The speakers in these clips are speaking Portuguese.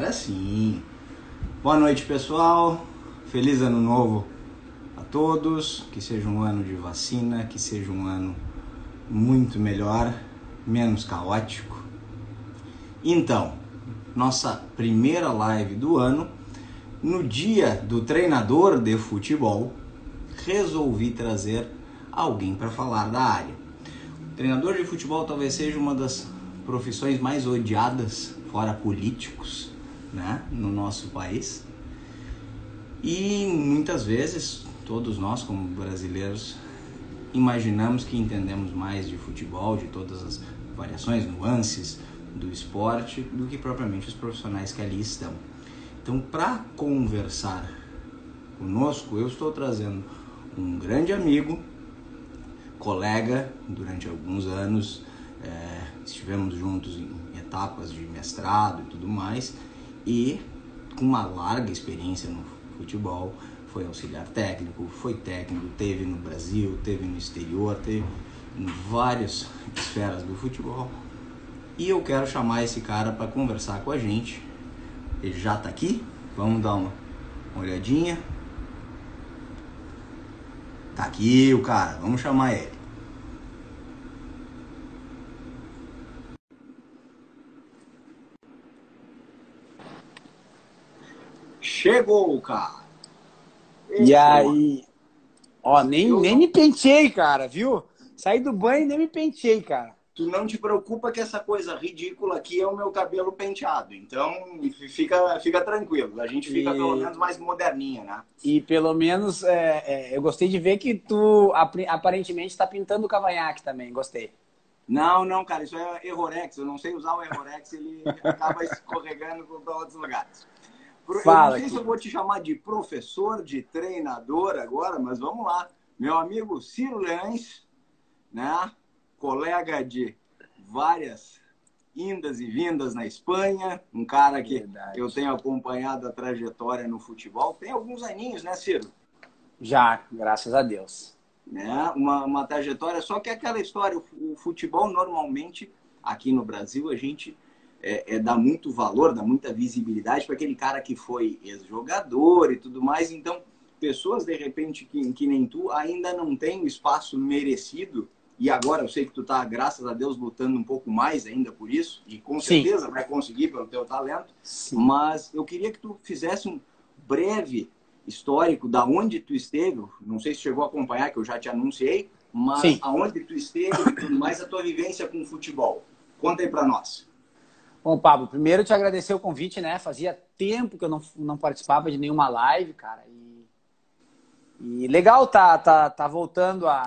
Agora sim. Boa noite, pessoal. Feliz ano novo a todos. Que seja um ano de vacina, que seja um ano muito melhor, menos caótico. Então, nossa primeira live do ano, no dia do treinador de futebol, resolvi trazer alguém para falar da área. Treinador de futebol talvez seja uma das profissões mais odiadas, fora políticos, né, no nosso país. E muitas vezes, todos nós como brasileiros, imaginamos que entendemos mais de futebol, de todas as variações, nuances do esporte, do que propriamente os profissionais que ali estão. Então, para conversar conosco, eu estou trazendo um grande amigo, colega durante alguns anos, é, estivemos juntos em etapas de mestrado e tudo mais, e com uma larga experiência no futebol, foi auxiliar técnico, foi técnico, teve no Brasil, teve no exterior, teve em várias esferas do futebol. E eu quero chamar esse cara para conversar com a gente. Ele já está aqui, vamos dar uma, uma olhadinha. Tá aqui o cara, vamos chamar ele. Chegou, cara. E aí, ó, nem, nem me penteei, cara, viu? Saí do banho e nem me penteei, cara. Tu não te preocupa que essa coisa ridícula aqui é o meu cabelo penteado. Então, fica, fica tranquilo. A gente fica e... pelo menos mais moderninha, né? E pelo menos é, é, eu gostei de ver que tu aparentemente está pintando o cavanhaque também. Gostei. Não, não, cara, isso é errorex. Eu não sei usar o errorex, ele acaba escorregando para outros lugares. Fala, eu não sei se eu vou te chamar de professor, de treinador agora, mas vamos lá. Meu amigo Ciro Leães, né? colega de várias indas e vindas na Espanha, um cara que Verdade. eu tenho acompanhado a trajetória no futebol. Tem alguns aninhos, né, Ciro? Já, graças a Deus. Né? Uma, uma trajetória, só que é aquela história, o futebol normalmente, aqui no Brasil, a gente é, é, dá muito valor, dá muita visibilidade para aquele cara que foi ex-jogador e tudo mais. Então, pessoas, de repente, que, que nem tu, ainda não têm o espaço merecido. E agora eu sei que tu tá, graças a Deus, lutando um pouco mais ainda por isso. E com certeza Sim. vai conseguir pelo teu talento. Sim. Mas eu queria que tu fizesse um breve histórico da onde tu esteve. Não sei se chegou a acompanhar, que eu já te anunciei. Mas Sim. aonde tu esteve e tudo mais, a tua vivência com o futebol. Conta aí para nós. Bom, Pablo, primeiro te agradecer o convite, né? Fazia tempo que eu não, não participava de nenhuma live, cara. E, e legal tá, tá, tá voltando a,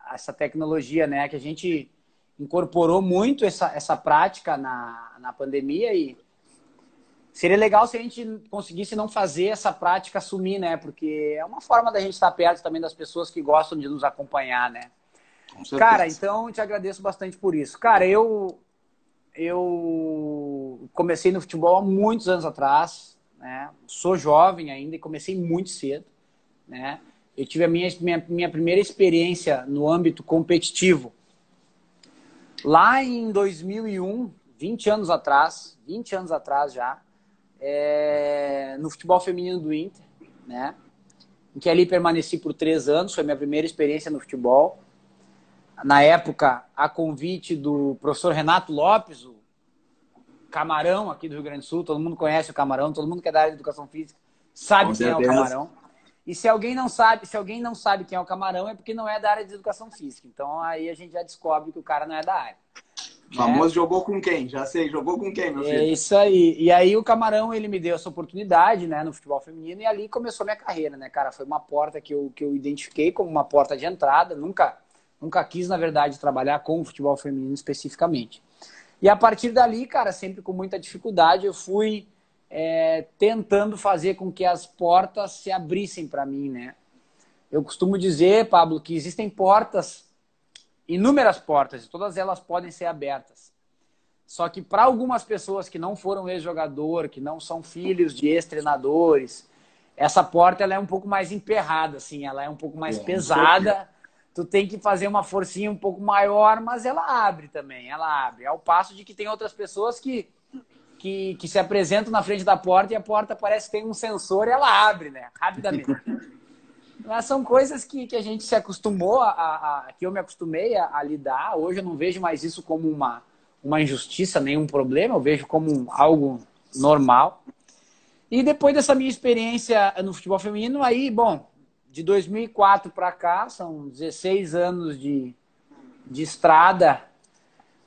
a, essa tecnologia, né? Que a gente incorporou muito essa, essa prática na, na pandemia e seria legal se a gente conseguisse não fazer essa prática sumir, né? Porque é uma forma da gente estar perto também das pessoas que gostam de nos acompanhar, né? Cara, então te agradeço bastante por isso. Cara, eu eu comecei no futebol há muitos anos atrás, né? Sou jovem ainda e comecei muito cedo, né? Eu tive a minha, minha, minha primeira experiência no âmbito competitivo lá em 2001, 20 anos atrás, 20 anos atrás já, é, no futebol feminino do Inter, né? Em que ali permaneci por três anos, foi minha primeira experiência no futebol na época, a convite do professor Renato Lopes, o Camarão aqui do Rio Grande do Sul, todo mundo conhece o Camarão, todo mundo que é da área de educação física sabe Com quem certeza. é o Camarão. E se alguém não sabe, se alguém não sabe quem é o Camarão, é porque não é da área de educação física. Então aí a gente já descobre que o cara não é da área. O famoso é. jogou com quem? Já sei, jogou com quem, meu é filho? É isso aí. E aí o Camarão, ele me deu essa oportunidade, né, no futebol feminino, e ali começou minha carreira, né, cara? Foi uma porta que eu, que eu identifiquei como uma porta de entrada. Nunca Nunca quis, na verdade, trabalhar com o futebol feminino especificamente. E a partir dali, cara, sempre com muita dificuldade, eu fui é, tentando fazer com que as portas se abrissem para mim, né? Eu costumo dizer, Pablo, que existem portas, inúmeras portas, e todas elas podem ser abertas. Só que para algumas pessoas que não foram ex-jogador, que não são filhos de ex-treinadores, essa porta ela é um pouco mais emperrada, assim, ela é um pouco mais é, pesada tu tem que fazer uma forcinha um pouco maior, mas ela abre também, ela abre. Ao passo de que tem outras pessoas que, que, que se apresentam na frente da porta e a porta parece que tem um sensor e ela abre, né? Rapidamente. Mas são coisas que, que a gente se acostumou, a, a, a que eu me acostumei a, a, lidar. Hoje eu não vejo mais isso como uma, uma injustiça, nenhum problema, eu vejo como algo normal. E depois dessa minha experiência no futebol feminino, aí, bom, de 2004 para cá, são 16 anos de, de estrada,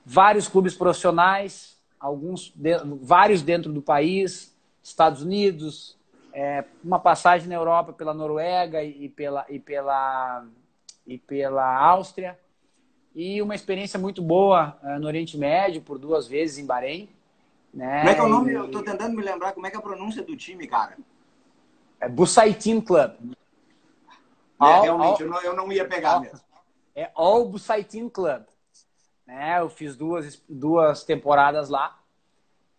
vários clubes profissionais, alguns de, vários dentro do país, Estados Unidos, é, uma passagem na Europa pela Noruega e pela, e, pela, e pela Áustria. E uma experiência muito boa uh, no Oriente Médio, por duas vezes em Bahrein. Né? Como é que é o nome? E... Eu tô tentando me lembrar como é que é a pronúncia do time, cara. É Busaitin Club. All, realmente, all, eu, não, eu não ia pegar all, mesmo. É All Busaitin Club. Né? Eu fiz duas, duas temporadas lá.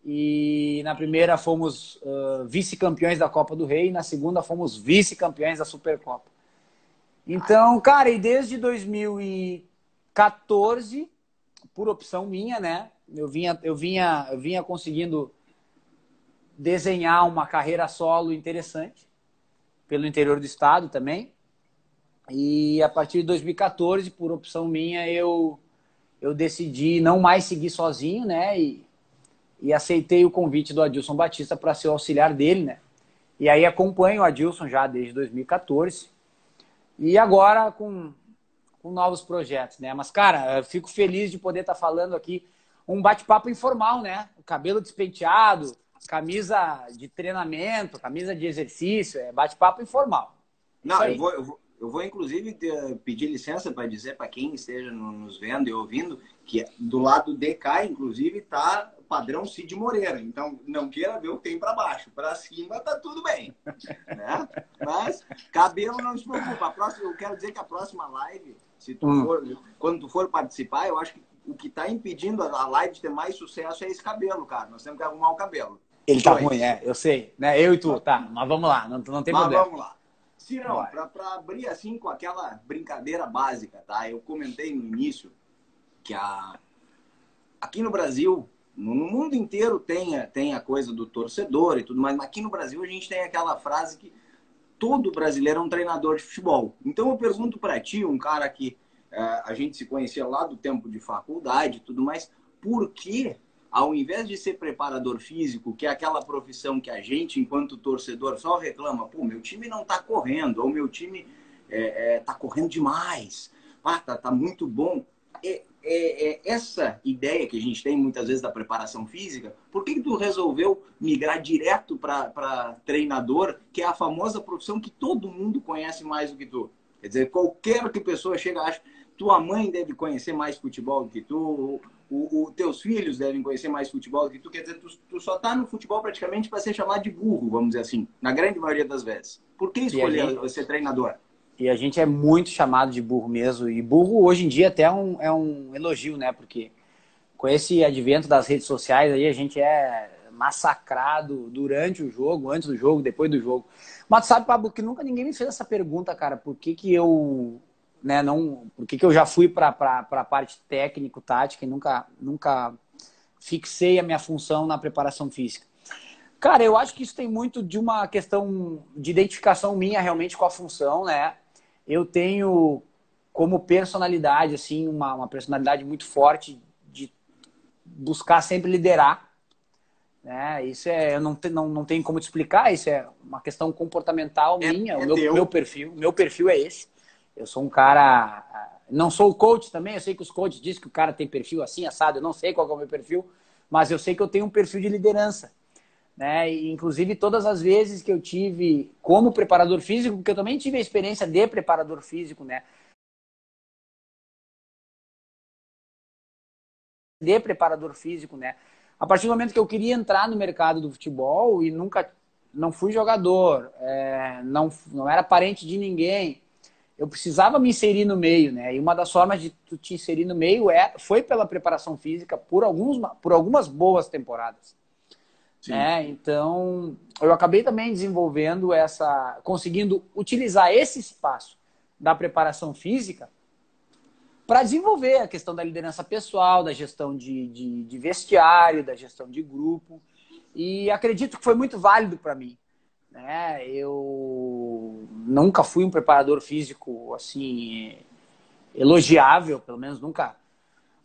E na primeira fomos uh, vice-campeões da Copa do Rei, e na segunda fomos vice-campeões da Supercopa. Então, cara, e desde 2014, por opção minha, né? Eu vinha, eu vinha, eu vinha conseguindo desenhar uma carreira solo interessante pelo interior do estado também. E a partir de 2014, por opção minha, eu eu decidi não mais seguir sozinho, né? E e aceitei o convite do Adilson Batista para ser o auxiliar dele, né? E aí acompanho o Adilson já desde 2014 e agora com, com novos projetos, né? Mas, cara, fico feliz de poder estar tá falando aqui um bate-papo informal, né? Cabelo despenteado, camisa de treinamento, camisa de exercício, é bate-papo informal. Não, eu vou, eu vou, eu vou inclusive pedir licença para dizer para quem esteja nos vendo e ouvindo que do lado de cá, inclusive, está padrão Cid Moreira. Então, não queira ver o que tem para baixo. Para cima tá tudo bem. Né? Mas cabelo não se preocupa. A próxima, eu quero dizer que a próxima live, se tu hum. for, quando tu for participar, eu acho que o que está impedindo a live de ter mais sucesso é esse cabelo, cara. Nós temos que arrumar o cabelo. Ele tá ruim, é, eu sei. Né? Eu e tu, tá. Mas vamos lá, não, não tem mas problema. vamos lá. Cirão, para abrir assim com aquela brincadeira básica, tá? Eu comentei no início que a... aqui no Brasil no mundo inteiro tem, tem a coisa do torcedor e tudo mais, mas aqui no Brasil a gente tem aquela frase que todo brasileiro é um treinador de futebol. Então eu pergunto para ti, um cara que é, a gente se conhecia lá do tempo de faculdade e tudo mais, por que, ao invés de ser preparador físico, que é aquela profissão que a gente, enquanto torcedor, só reclama, pô, meu time não tá correndo, ou meu time é, é, tá correndo demais, ah, tá, tá muito bom. É, é, é, essa ideia que a gente tem muitas vezes da preparação física, por que, que tu resolveu migrar direto para treinador, que é a famosa profissão que todo mundo conhece mais do que tu? Quer dizer, qualquer que pessoa chega, acha, tua mãe deve conhecer mais futebol do que tu, os teus filhos devem conhecer mais futebol do que tu. Quer dizer, tu, tu só tá no futebol praticamente para ser chamado de burro, vamos dizer assim, na grande maioria das vezes. Por que escolher gente... ser treinador? E a gente é muito chamado de burro mesmo. E burro hoje em dia até é um, é um elogio, né? Porque com esse advento das redes sociais aí, a gente é massacrado durante o jogo, antes do jogo, depois do jogo. Mas sabe, Pablo, que nunca ninguém me fez essa pergunta, cara. Por que, que eu. Né, não, por que, que eu já fui para a parte técnico-tática e nunca, nunca fixei a minha função na preparação física? Cara, eu acho que isso tem muito de uma questão de identificação minha realmente com a função, né? eu tenho como personalidade, assim, uma, uma personalidade muito forte de buscar sempre liderar. Né? Isso é, eu não, te, não, não tenho como te explicar, isso é uma questão comportamental é, minha, é o meu, meu perfil. Meu perfil é esse. Eu sou um cara. Não sou o coach também, eu sei que os coaches dizem que o cara tem perfil assim, assado, eu não sei qual é o meu perfil, mas eu sei que eu tenho um perfil de liderança né? E, inclusive, todas as vezes que eu tive como preparador físico, porque eu também tive a experiência de preparador físico, né? De preparador físico, né? A partir do momento que eu queria entrar no mercado do futebol e nunca não fui jogador, é, não, não era parente de ninguém, eu precisava me inserir no meio, né? E uma das formas de tu te inserir no meio é, foi pela preparação física por, alguns, por algumas boas temporadas. Né? Então, eu acabei também desenvolvendo essa, conseguindo utilizar esse espaço da preparação física para desenvolver a questão da liderança pessoal, da gestão de, de, de, vestiário, da gestão de grupo. E acredito que foi muito válido para mim. Né? Eu nunca fui um preparador físico assim elogiável, pelo menos nunca.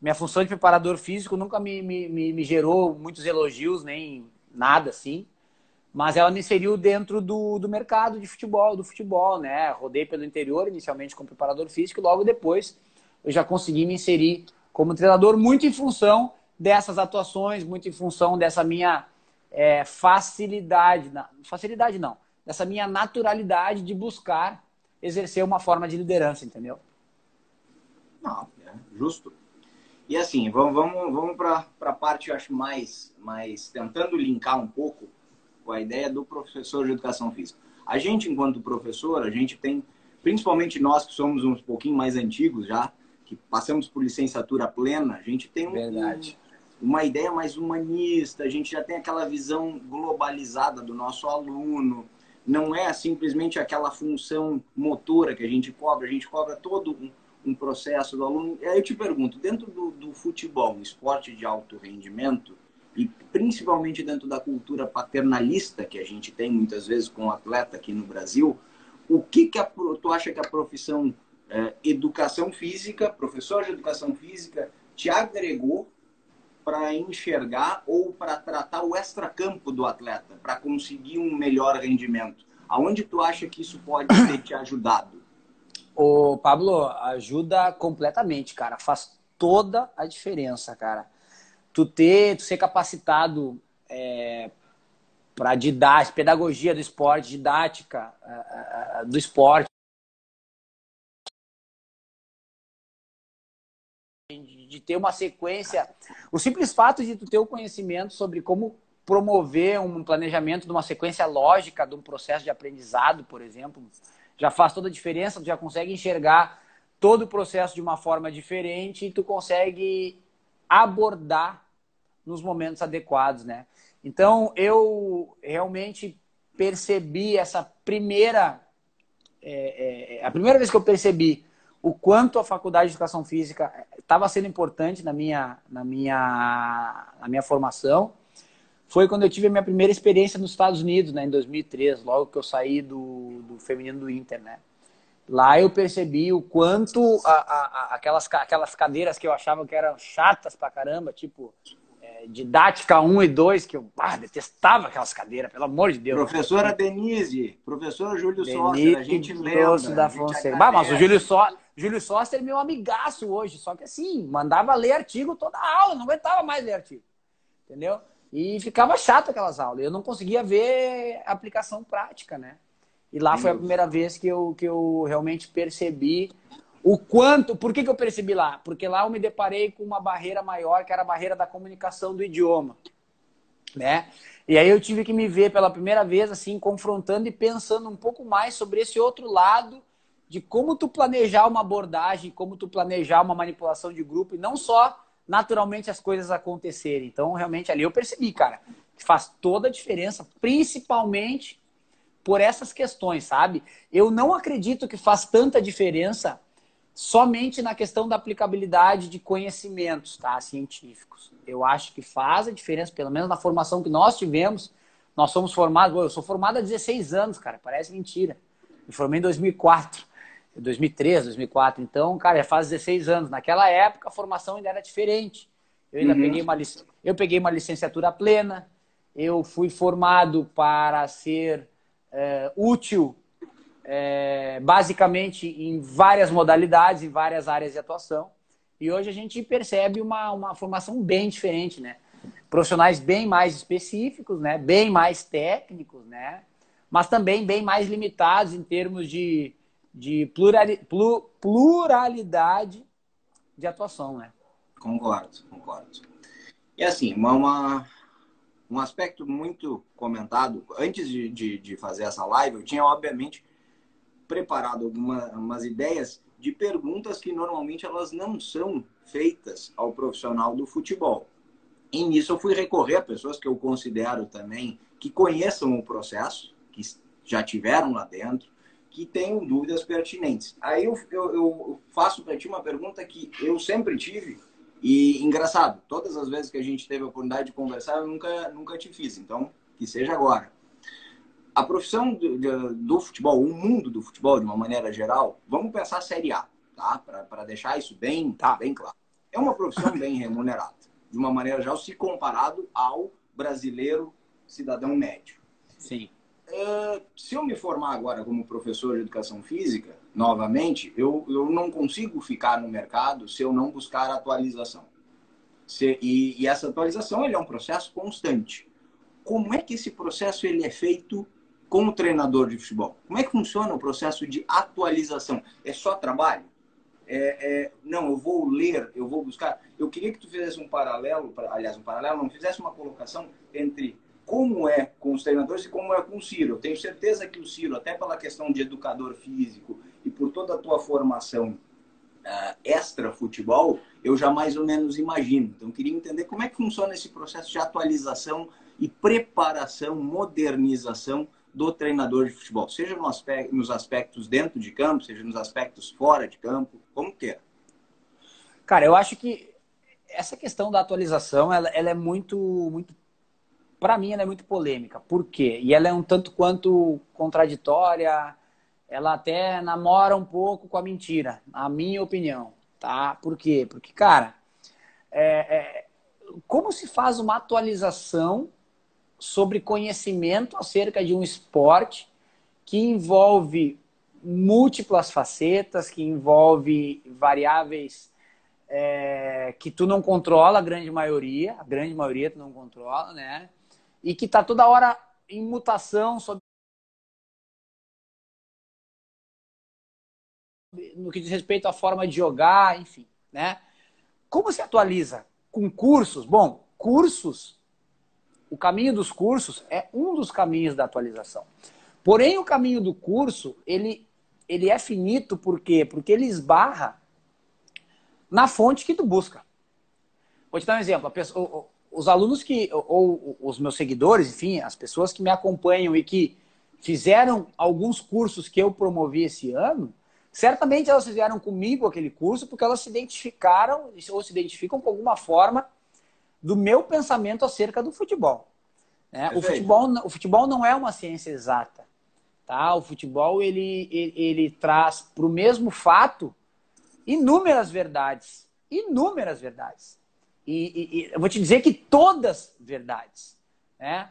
Minha função de preparador físico nunca me, me, me, gerou muitos elogios, nem nada assim mas ela me inseriu dentro do, do mercado de futebol, do futebol, né? Rodei pelo interior, inicialmente como preparador físico, e logo depois eu já consegui me inserir como treinador, muito em função dessas atuações, muito em função dessa minha é, facilidade, não, facilidade não, dessa minha naturalidade de buscar exercer uma forma de liderança, entendeu? Não, é justo. E assim, vamos, vamos, vamos para a parte, eu acho, mais, mais tentando linkar um pouco com a ideia do professor de educação física. A gente, enquanto professor, a gente tem, principalmente nós que somos uns pouquinho mais antigos já, que passamos por licenciatura plena, a gente tem um, uma ideia mais humanista, a gente já tem aquela visão globalizada do nosso aluno. Não é simplesmente aquela função motora que a gente cobra, a gente cobra todo um, um processo do aluno. Aí eu te pergunto, dentro do, do futebol, um esporte de alto rendimento, e principalmente dentro da cultura paternalista que a gente tem muitas vezes com o atleta aqui no Brasil, o que que a, tu acha que a profissão é, educação física, professor de educação física, te agregou para enxergar ou para tratar o extracampo do atleta, para conseguir um melhor rendimento? Aonde tu acha que isso pode ter te ajudado? O Pablo ajuda completamente, cara. Faz toda a diferença, cara tu ter, tu ser capacitado é, para didática, pedagogia do esporte, didática uh, uh, do esporte, de, ter uma sequência, o simples fato de tu ter o conhecimento sobre como promover um planejamento de uma sequência lógica de um processo de aprendizado, por exemplo, já faz toda a diferença, tu já consegue enxergar todo o processo de uma forma diferente e tu consegue abordar nos momentos adequados, né? Então, eu realmente percebi essa primeira... É, é, a primeira vez que eu percebi o quanto a faculdade de educação física estava sendo importante na minha, na, minha, na minha formação foi quando eu tive a minha primeira experiência nos Estados Unidos, né, em 2003, logo que eu saí do, do feminino do Inter, né? Lá eu percebi o quanto a, a, a, aquelas, aquelas cadeiras que eu achava que eram chatas pra caramba, tipo didática 1 e 2, que eu ah, detestava aquelas cadeiras, pelo amor de Deus. Professora Denise, professor Júlio Denise a gente lembra. Da Fonseca. Bah, mas o Júlio, Só, Júlio Sóster é meu amigaço hoje, só que assim, mandava ler artigo toda a aula, não aguentava mais ler artigo. Entendeu? E ficava chato aquelas aulas. Eu não conseguia ver aplicação prática, né? E lá foi a primeira vez que eu, que eu realmente percebi o quanto, por que, que eu percebi lá? Porque lá eu me deparei com uma barreira maior, que era a barreira da comunicação do idioma, né? E aí eu tive que me ver pela primeira vez assim confrontando e pensando um pouco mais sobre esse outro lado de como tu planejar uma abordagem, como tu planejar uma manipulação de grupo e não só naturalmente as coisas acontecerem. Então, realmente ali eu percebi, cara, que faz toda a diferença, principalmente por essas questões, sabe? Eu não acredito que faz tanta diferença somente na questão da aplicabilidade de conhecimentos tá, científicos. Eu acho que faz a diferença, pelo menos na formação que nós tivemos. Nós somos formados, eu sou formado há 16 anos, cara, parece mentira. Me formei em 2004, 2003, 2004. Então, cara, já faz 16 anos. Naquela época, a formação ainda era diferente. Eu ainda uhum. peguei, uma, eu peguei uma licenciatura plena, eu fui formado para ser é, útil é, basicamente em várias modalidades, em várias áreas de atuação. E hoje a gente percebe uma, uma formação bem diferente, né? Profissionais bem mais específicos, né? Bem mais técnicos, né? Mas também bem mais limitados em termos de, de plurali, pluralidade de atuação, né? Concordo, concordo. E assim, uma, um aspecto muito comentado, antes de, de, de fazer essa live, eu tinha, obviamente, preparado algumas ideias de perguntas que normalmente elas não são feitas ao profissional do futebol. E nisso eu fui recorrer a pessoas que eu considero também que conheçam o processo, que já tiveram lá dentro, que tenham dúvidas pertinentes. Aí eu, eu, eu faço para ti uma pergunta que eu sempre tive E engraçado, todas as vezes que a gente teve a oportunidade de conversar, eu nunca, nunca te fiz. Então, que seja agora. A profissão do, do futebol, o mundo do futebol, de uma maneira geral, vamos pensar Série A, tá? Para deixar isso bem, tá. bem claro. É uma profissão bem remunerada, de uma maneira geral, se comparado ao brasileiro cidadão médio. Sim. Uh, se eu me formar agora como professor de educação física, novamente, eu, eu não consigo ficar no mercado se eu não buscar atualização. Se, e, e, essa atualização ele é um processo constante. Como é que esse processo ele é feito como treinador de futebol? Como é que funciona o processo de atualização? É só trabalho? É, é, não, eu vou ler, eu vou buscar. Eu queria que tu fizesse um paralelo, aliás, um paralelo, não fizesse uma colocação entre como é com os treinadores e como é com o Ciro. Eu tenho certeza que o Ciro, até pela questão de educador físico e por toda a tua formação uh, extra futebol, eu já mais ou menos imagino. Então, queria entender como é que funciona esse processo de atualização e preparação, modernização do treinador de futebol, seja no aspecto, nos aspectos dentro de campo, seja nos aspectos fora de campo, como queira. Cara, eu acho que essa questão da atualização, ela, ela é muito, muito para mim, ela é muito polêmica. Por quê? E ela é um tanto quanto contraditória, ela até namora um pouco com a mentira, na minha opinião, tá? Por quê? Porque, cara, é, é, como se faz uma atualização sobre conhecimento acerca de um esporte que envolve múltiplas facetas, que envolve variáveis é, que tu não controla, a grande maioria, a grande maioria tu não controla, né? E que está toda hora em mutação sobre no que diz respeito à forma de jogar, enfim, né? Como se atualiza com cursos? Bom, cursos, o caminho dos cursos é um dos caminhos da atualização. Porém, o caminho do curso, ele, ele é finito por quê? Porque ele esbarra na fonte que tu busca. Vou te dar um exemplo. Pessoa, os alunos que, ou, ou os meus seguidores, enfim, as pessoas que me acompanham e que fizeram alguns cursos que eu promovi esse ano, certamente elas fizeram comigo aquele curso porque elas se identificaram ou se identificam com alguma forma do meu pensamento acerca do futebol. Né? O, futebol o futebol não é uma ciência exata. Tá? O futebol ele, ele, ele traz para o mesmo fato inúmeras verdades. Inúmeras verdades. E, e, e, eu vou te dizer que todas verdades. Né?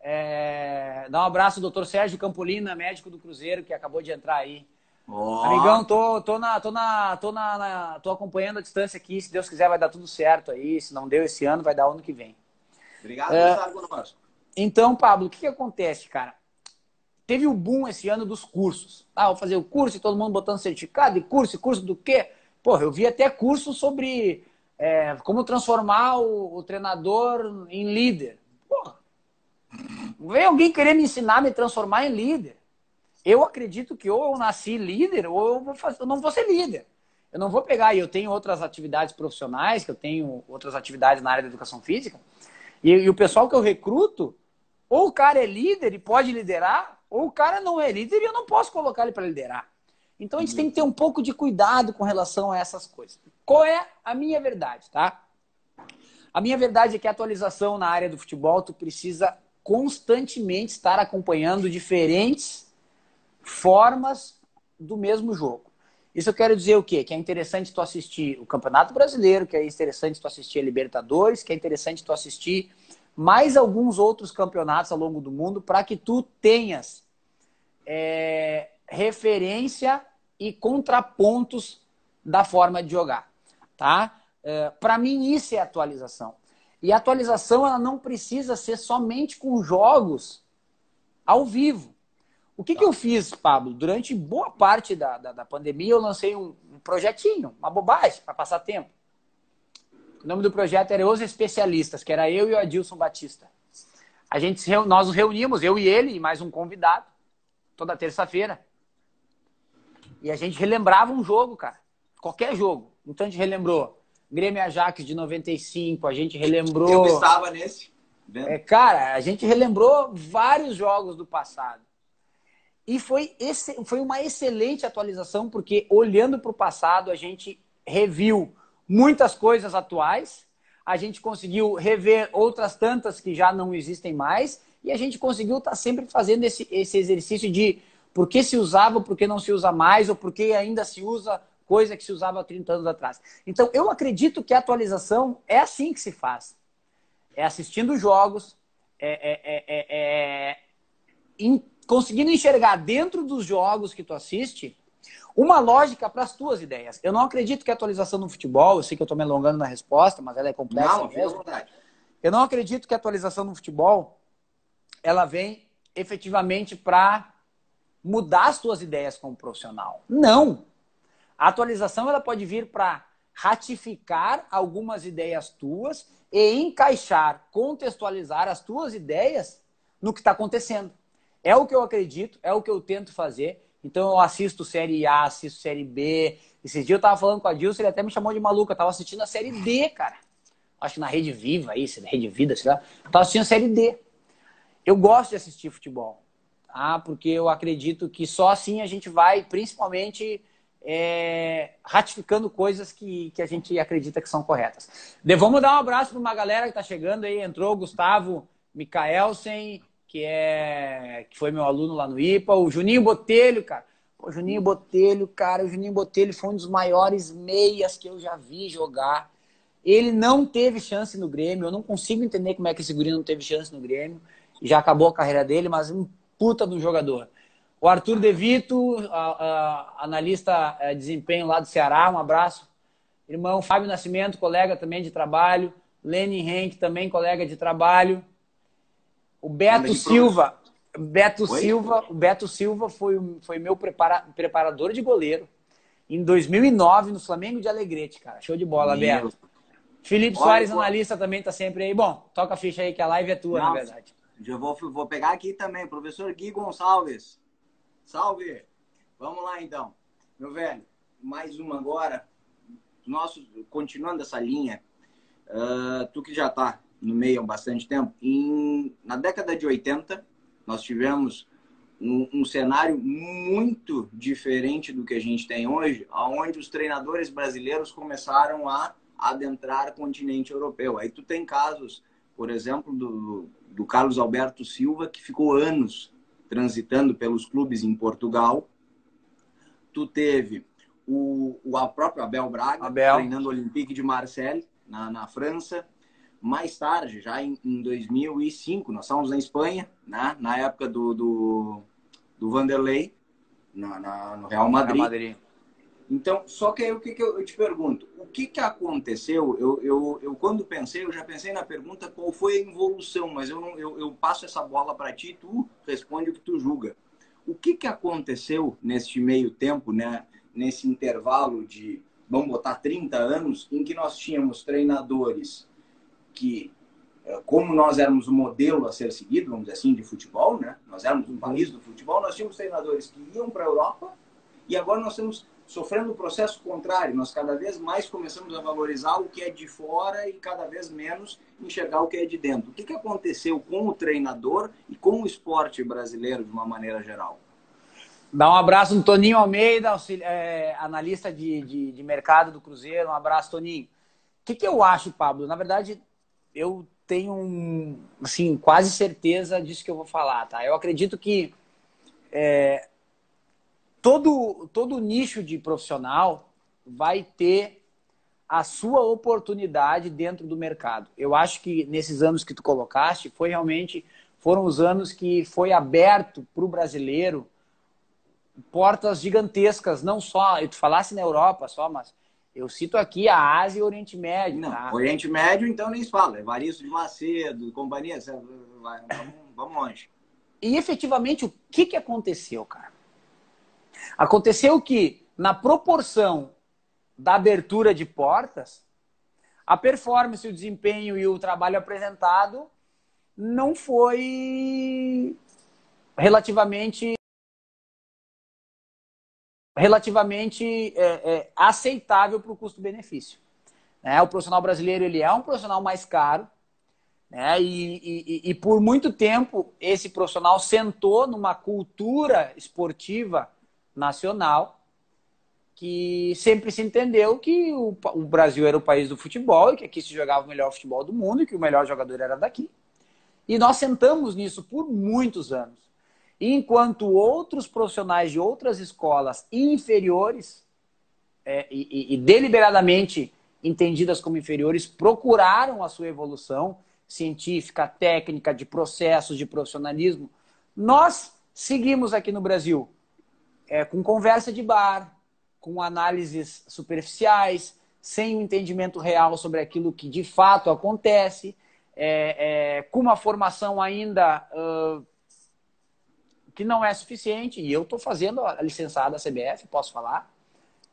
É, dá um abraço ao doutor Sérgio Campolina, médico do Cruzeiro, que acabou de entrar aí. Oh. Amigão, tô, tô, na, tô, na, tô, na, na, tô acompanhando a distância aqui. Se Deus quiser, vai dar tudo certo aí. Se não deu esse ano, vai dar ano que vem. Obrigado, é, Então, Pablo, o que, que acontece, cara? Teve o boom esse ano dos cursos. Ah, vou fazer o curso e todo mundo botando certificado e curso, e curso do quê? Porra, eu vi até curso sobre é, como transformar o, o, treinador em líder. Porra, vem alguém querer me ensinar a me transformar em líder. Eu acredito que ou eu nasci líder ou eu, fazer, eu não vou ser líder. Eu não vou pegar, e eu tenho outras atividades profissionais, que eu tenho outras atividades na área da educação física, e, e o pessoal que eu recruto, ou o cara é líder e pode liderar, ou o cara não é líder e eu não posso colocar ele para liderar. Então a gente tem que ter um pouco de cuidado com relação a essas coisas. Qual é a minha verdade, tá? A minha verdade é que a atualização na área do futebol, tu precisa constantemente estar acompanhando diferentes formas do mesmo jogo. Isso eu quero dizer o quê? Que é interessante tu assistir o Campeonato Brasileiro, que é interessante tu assistir a Libertadores, que é interessante tu assistir mais alguns outros campeonatos ao longo do mundo para que tu tenhas é, referência e contrapontos da forma de jogar, tá? É, Para mim isso é atualização. E a atualização ela não precisa ser somente com jogos ao vivo. O que, tá. que eu fiz, Pablo? Durante boa parte da, da, da pandemia, eu lancei um, um projetinho, uma bobagem, para passar tempo. O nome do projeto era Os Especialistas, que era eu e o Adilson Batista. A gente, nós nos reunimos, eu e ele, e mais um convidado, toda terça-feira. E a gente relembrava um jogo, cara. Qualquer jogo. Então a gente relembrou Grêmio Ajax de 95, a gente relembrou. Eu estava nesse. É, cara, a gente relembrou vários jogos do passado. E foi, esse, foi uma excelente atualização, porque olhando para o passado, a gente reviu muitas coisas atuais, a gente conseguiu rever outras tantas que já não existem mais, e a gente conseguiu estar tá sempre fazendo esse, esse exercício de por que se usava, por que não se usa mais, ou por que ainda se usa coisa que se usava há 30 anos atrás. Então, eu acredito que a atualização é assim que se faz. É assistindo jogos, é, é, é, é in, conseguindo enxergar dentro dos jogos que tu assiste uma lógica para as tuas ideias. Eu não acredito que a atualização no futebol, eu sei que eu estou me alongando na resposta, mas ela é complexa não, mesmo. Eu não acredito que a atualização no futebol ela vem efetivamente para mudar as tuas ideias como profissional. Não. A atualização ela pode vir para ratificar algumas ideias tuas e encaixar, contextualizar as tuas ideias no que está acontecendo. É o que eu acredito, é o que eu tento fazer. Então eu assisto série A, assisto série B. Esses dias eu tava falando com a Dilson, ele até me chamou de maluca. Eu tava assistindo a série D, cara. Acho que na Rede Viva aí, Rede Vida, sei lá. Eu tava assistindo a série D. Eu gosto de assistir futebol. Tá? Porque eu acredito que só assim a gente vai, principalmente, é, ratificando coisas que, que a gente acredita que são corretas. De, vamos dar um abraço para uma galera que está chegando aí. Entrou o Gustavo Mikaelsen, que, é, que foi meu aluno lá no IPA. O Juninho Botelho, cara. O Juninho Botelho, cara, o Juninho Botelho foi um dos maiores meias que eu já vi jogar. Ele não teve chance no Grêmio. Eu não consigo entender como é que esse guri não teve chance no Grêmio. Já acabou a carreira dele, mas um puta do jogador. O Arthur De Vito, a, a, analista de é, desempenho lá do Ceará, um abraço. Irmão Fábio Nascimento, colega também de trabalho. Lenin Henk, também colega de trabalho. O Beto Silva. Beto Oi? Silva, o Beto Silva foi, foi meu prepara, preparador de goleiro em 2009 no Flamengo de Alegrete, cara. Show de bola, meu. Beto. Felipe Olha, Soares, analista, também tá sempre aí. Bom, toca a ficha aí que a live é tua, Não, na verdade. Já vou, vou pegar aqui também, professor Gui Gonçalves. Salve! Vamos lá então. Meu velho, mais uma agora. Nosso, continuando essa linha, uh, tu que já está no meio há bastante tempo, em, na década de 80, nós tivemos um, um, cenário muito diferente do que a gente tem hoje, onde os treinadores brasileiros começaram a adentrar o continente europeu. Aí tu tem casos, por exemplo, do, do Carlos Alberto Silva, que ficou anos transitando pelos clubes em Portugal. Tu teve o, o próprio Abel Braga Abel. treinando o Olympique de Marseille na, na França. Mais tarde, já em, em 2005, nós estávamos na Espanha, né? na época do, do, do Vanderlei, na, na, no Real Madrid. Real Madrid. Então, só que aí o que, que eu, eu, te pergunto? O que, que aconteceu? Eu, eu, eu, quando pensei, eu já pensei na pergunta qual foi a evolução, mas eu, não, eu, eu passo essa bola para ti tu responde o que tu julga. O que, que aconteceu neste meio tempo, né? nesse intervalo de, vamos botar, 30 anos, em que nós tínhamos treinadores que, eh, como nós éramos o modelo a ser seguido, vamos dizer assim, de futebol, né? nós éramos um país do futebol, nós tínhamos treinadores que iam para a Europa e agora nós temos sofrendo o processo contrário. Nós cada vez mais começamos a valorizar o que é de fora e cada vez menos enxergar o que é de dentro. O que, que aconteceu com o treinador e com o esporte brasileiro de uma maneira geral? Dá um abraço no Toninho Almeida, é, analista de, de, de, mercado do Cruzeiro. Um abraço, Toninho. O que, que eu acho, Pablo? Na verdade, eu tenho um, assim, quase certeza disso que eu vou falar, tá? Eu acredito que é, todo, todo nicho de profissional vai ter a sua oportunidade dentro do mercado. Eu acho que nesses anos que tu colocaste, foi realmente foram os anos que foi aberto para o brasileiro portas gigantescas, não só, tu falasse na Europa só, mas eu cito aqui a Ásia e o Oriente Médio. Não, tá? Oriente Médio, então nem se fala. Evaristo de Macedo, companhia, vamos, vamos longe. E efetivamente, o que, que aconteceu, cara? Aconteceu que, na proporção da abertura de portas, a performance, o desempenho e o trabalho apresentado não foi relativamente relativamente é, é, aceitável para o custo-benefício. Né? O profissional brasileiro ele é um profissional mais caro, né? E, e, e, por muito tempo esse profissional sentou numa cultura esportiva nacional que sempre se entendeu que o, o, Brasil era o país do futebol e que aqui se jogava o melhor futebol do mundo e que o melhor jogador era daqui. E nós sentamos nisso por muitos anos. Enquanto outros profissionais de outras escolas inferiores é, e, e, deliberadamente entendidas como inferiores procuraram a sua evolução científica, técnica, de processos, de profissionalismo, nós seguimos aqui no Brasil é, com conversa de bar, com análises superficiais, sem um entendimento real sobre aquilo que de fato acontece, é, é, com uma formação ainda uh, que não é suficiente. E eu estou fazendo a licenciada da CBF, posso falar,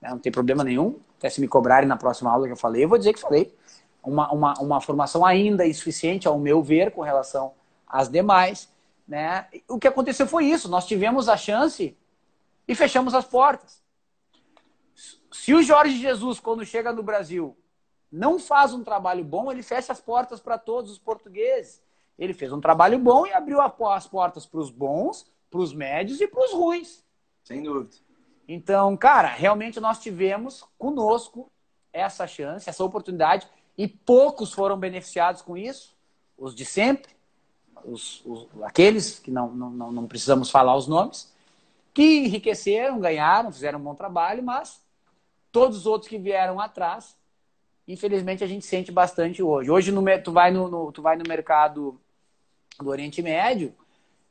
né? não tem problema nenhum. Até se me cobrarem na próxima aula que eu falei, eu vou dizer que falei. Uma, uma, uma formação ainda insuficiente, ao meu ver, com relação às demais. Né? O que aconteceu foi isso: nós tivemos a chance e fechamos as portas. Se o Jorge Jesus, quando chega no Brasil, não faz um trabalho bom, ele fecha as portas para todos os portugueses. Ele fez um trabalho bom e abriu as portas para os bons, para os médios e para os ruins. Sem dúvida. Então, cara, realmente nós tivemos conosco essa chance, essa oportunidade, e poucos foram beneficiados com isso, os de sempre, os, os aqueles que não, não, não precisamos falar os nomes, que enriqueceram, ganharam, fizeram um bom trabalho, mas Todos os outros que vieram atrás, infelizmente a gente sente bastante hoje. Hoje no, tu, vai no, no tu vai no mercado do Oriente Médio,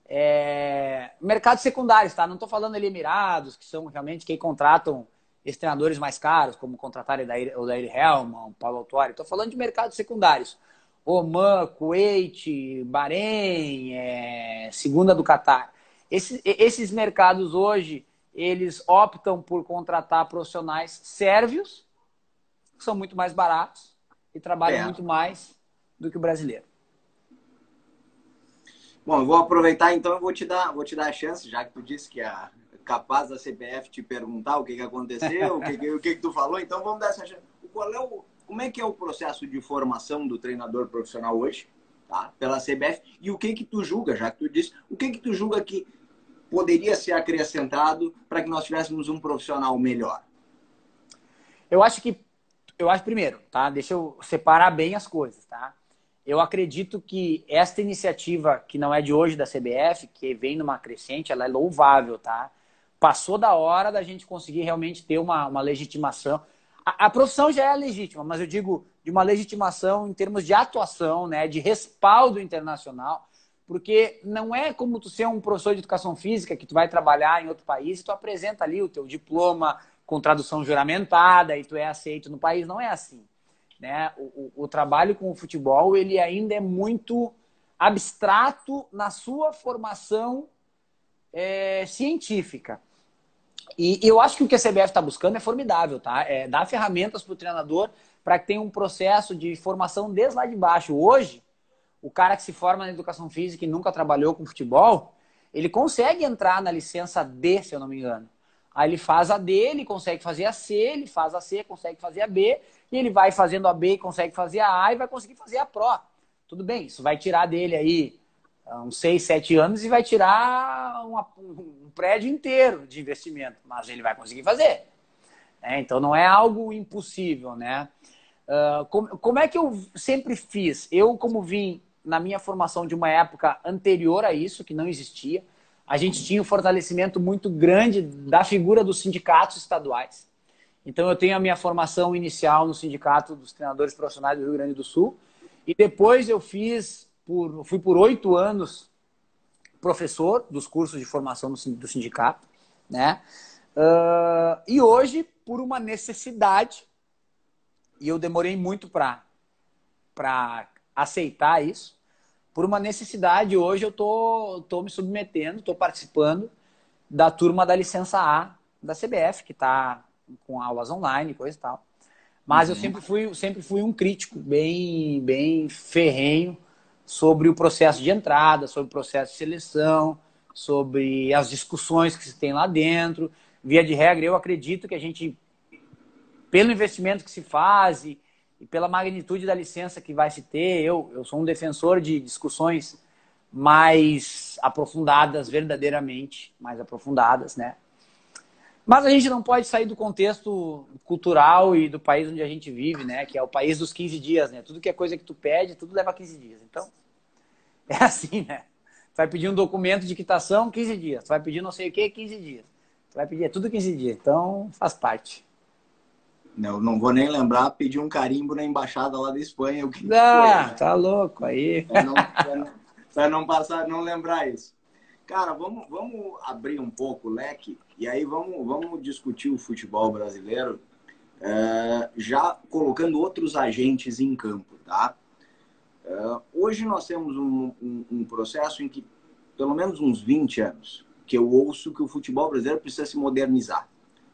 é, mercados secundários, tá? Não estou falando ali Emirados, que são realmente quem contratam esses treinadores mais caros, como contratar o Dair Helman, o Paulo Autuari. Estou falando de mercados secundários. Oman, Kuwait, Bahrein, é, segunda do Catar. Esses, esses mercados hoje eles optam por contratar profissionais sérvios, que são muito mais baratos e trabalham é. muito mais do que o brasileiro. Bom, eu vou aproveitar então e vou te dar, vou te dar a chance, já que tu disse que é capaz da CBF te perguntar o que, que aconteceu, o, que, que, o que, que tu falou, então vamos dar essa chance. Qual é o, como é que é o processo de formação do treinador profissional hoje, tá? Pela CBF, e o que que tu julga, já que tu disse, o que que tu julga que poderia ser acrescentado para que nós tivéssemos um profissional melhor? Eu acho que, eu acho primeiro, tá? Deixa eu separar bem as coisas, tá? Eu acredito que esta iniciativa, que não é de hoje da CBF, que vem numa crescente, ela é louvável, tá? Passou da hora da gente conseguir realmente ter uma, uma legitimação. A, a profissão já é legítima, mas eu digo de uma legitimação em termos de atuação, né? De respaldo internacional porque não é como tu ser um professor de educação física que tu vai trabalhar em outro país e tu apresenta ali o teu diploma com tradução juramentada e tu é aceito no país. Não é assim. Né? O, o, o trabalho com o futebol ele ainda é muito abstrato na sua formação é, científica. E, e, eu acho que o que a CBF está buscando é formidável, tá? É dar ferramentas para o treinador para que tenha um processo de formação desde lá de baixo. Hoje, o cara que se forma na educação física e nunca trabalhou com futebol, ele consegue entrar na licença D, se eu não me engano. Aí ele faz a D, ele consegue fazer a C, ele faz a C, consegue fazer a B, e ele vai fazendo a B, consegue fazer a A e vai conseguir fazer a Pro. Tudo bem, isso vai tirar dele aí ah, uns 6, 7 anos e vai tirar uma, um prédio inteiro de investimento, mas ele vai conseguir fazer. É, então não é algo impossível, né? Uh, como, como é que eu sempre fiz? Eu, como vim na minha formação de uma época anterior a isso, que não existia, a gente tinha um fortalecimento muito grande da figura dos sindicatos estaduais. Então, eu tenho a minha formação inicial no Sindicato dos Treinadores Profissionais do Rio Grande do Sul, e depois eu fiz, por, fui por oito anos professor dos cursos de formação do sindicato, né? Uh, e hoje, por uma necessidade, e eu demorei muito para aceitar isso. Por uma necessidade, hoje eu tô, tô me submetendo, tô participando da turma da licença A da CBF, que está com aulas online, coisa e tal. Mas uhum. eu sempre fui, sempre fui um crítico bem, bem ferrenho sobre o processo de entrada, sobre o processo de seleção, sobre as discussões que se tem lá dentro. Via de regra, eu acredito que a gente, pelo investimento que se faz e, e pela magnitude da licença que vai se ter, eu, eu sou um defensor de discussões mais aprofundadas, verdadeiramente mais aprofundadas, né? Mas a gente não pode sair do contexto cultural e do país onde a gente vive, né? Que é o país dos 15 dias, né? Tudo que é coisa que tu pede, tudo leva 15 dias. Então, é assim, né? Tu vai pedir um documento de quitação, 15 dias. Tu vai pedir não sei o que, 15 dias. Tu vai pedir é tudo 15 dias. Então, faz parte. Não, não vou nem lembrar, pedir um carimbo na embaixada lá da Espanha. Que ah, foi, tá louco aí. Pra não, pra não, pra não passar, não lembrar isso. Cara, vamos, vamos abrir um pouco o leque e aí vamos, vamos discutir o futebol brasileiro é, já colocando outros agentes em campo, tá? É, hoje nós temos um, um, um, processo em que, pelo menos uns 20 anos, que eu ouço que o futebol brasileiro precisa se modernizar.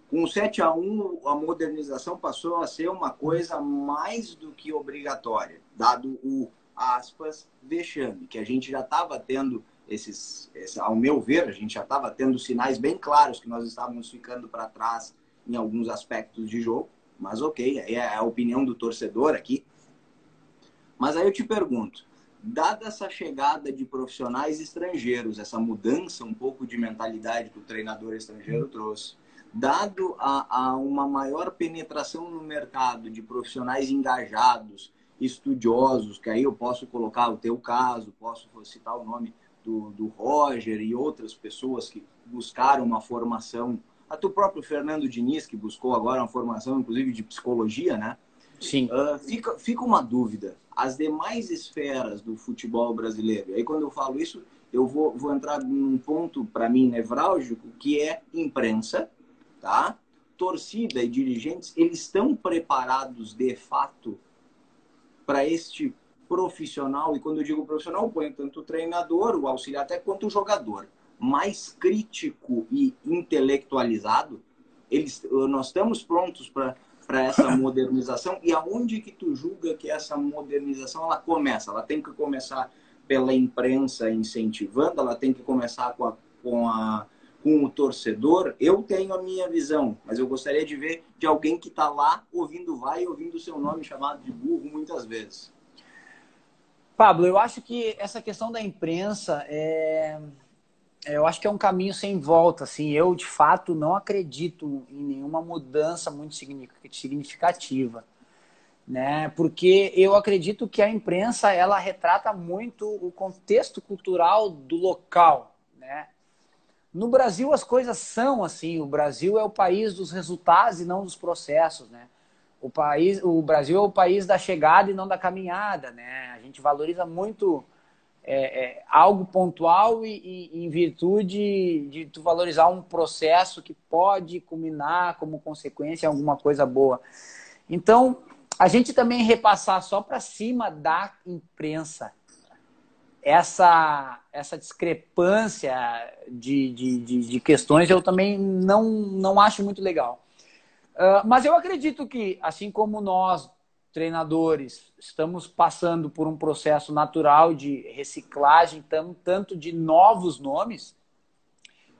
Com o 7 a 1 a modernização passou a ser uma coisa mais do que obrigatória, dado o, aspas, vexame, que a gente já estava tendo esses, esse, ao meu ver, a gente já estava tendo sinais bem claros que nós estávamos ficando para trás em alguns aspectos de jogo, mas ok, é a opinião do torcedor aqui. Mas aí eu te pergunto, dada essa chegada de profissionais estrangeiros, essa mudança um pouco de mentalidade que o treinador estrangeiro trouxe, dado a, a uma maior penetração no mercado de profissionais engajados, estudiosos, que aí eu posso colocar o teu caso, posso citar o nome do, do Roger e outras pessoas que buscaram uma formação, até o próprio Fernando Diniz, que buscou agora uma formação, inclusive, de psicologia, né? Sim. Uh, fica, fica uma dúvida. As demais esferas do futebol brasileiro, e aí quando eu falo isso, eu vou, vou entrar num ponto, para mim, nevrálgico, que é imprensa, tá? Torcida e dirigentes, eles estão preparados, de fato, para este profissional, e quando eu digo profissional, põe tanto o treinador, o auxiliar, até quanto o jogador, mais crítico e intelectualizado, eles, nós estamos prontos para para essa modernização? E aonde que tu julga que essa modernização ela começa? Ela tem que começar pela imprensa incentivando, ela tem que começar com, a, com, a, com o torcedor. Eu tenho a minha visão, mas eu gostaria de ver de alguém que está lá ouvindo vai e ouvindo o seu nome chamado de burro muitas vezes. Pablo, eu acho que essa questão da imprensa é, eu acho que é um caminho sem volta. Assim, eu de fato não acredito em nenhuma mudança muito significativa, né? Porque eu acredito que a imprensa ela retrata muito o contexto cultural do local, né? No Brasil as coisas são assim. O Brasil é o país dos resultados e não dos processos, né? o país, o Brasil é o país da chegada e não da caminhada, né? A gente valoriza muito é, é, algo pontual e, e, em virtude de tu valorizar um processo que pode culminar como consequência alguma coisa boa. Então, a gente também repassar só para cima da imprensa essa, essa discrepância de, de, de, de questões eu também não, não acho muito legal. Ah, mas eu acredito que, assim como nós, treinadores, estamos passando por um processo natural de reciclagem, tanto de novos nomes,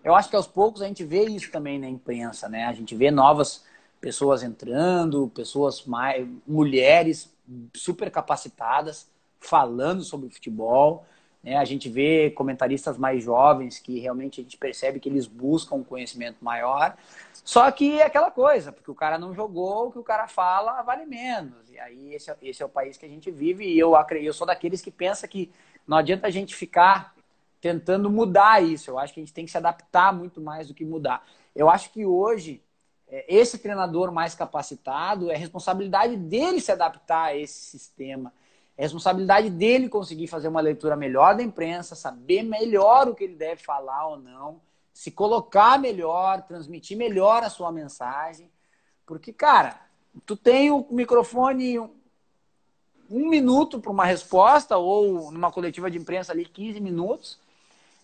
eu acho que aos poucos a gente vê isso também na imprensa, né? A gente vê novas pessoas entrando, pessoas mais mulheres super capacitadas falando sobre futebol. Né? A gente vê comentaristas mais jovens que realmente a gente percebe que eles buscam um conhecimento maior. Só que é aquela coisa, porque o cara não jogou, o que o cara fala vale menos. E aí esse é, esse é o país que a gente vive e eu, eu sou daqueles que pensa que não adianta a gente ficar tentando mudar isso. Eu acho que a gente tem que se adaptar muito mais do que mudar. Eu acho que hoje é, esse treinador mais capacitado é responsabilidade dele se adaptar a esse sistema. É responsabilidade dele conseguir fazer uma leitura melhor da imprensa, saber melhor o que ele deve falar ou não, se colocar melhor, transmitir melhor a sua mensagem. Porque, cara, tu tem o microfone um, minuto para uma resposta, ou numa coletiva de imprensa ali 15 minutos,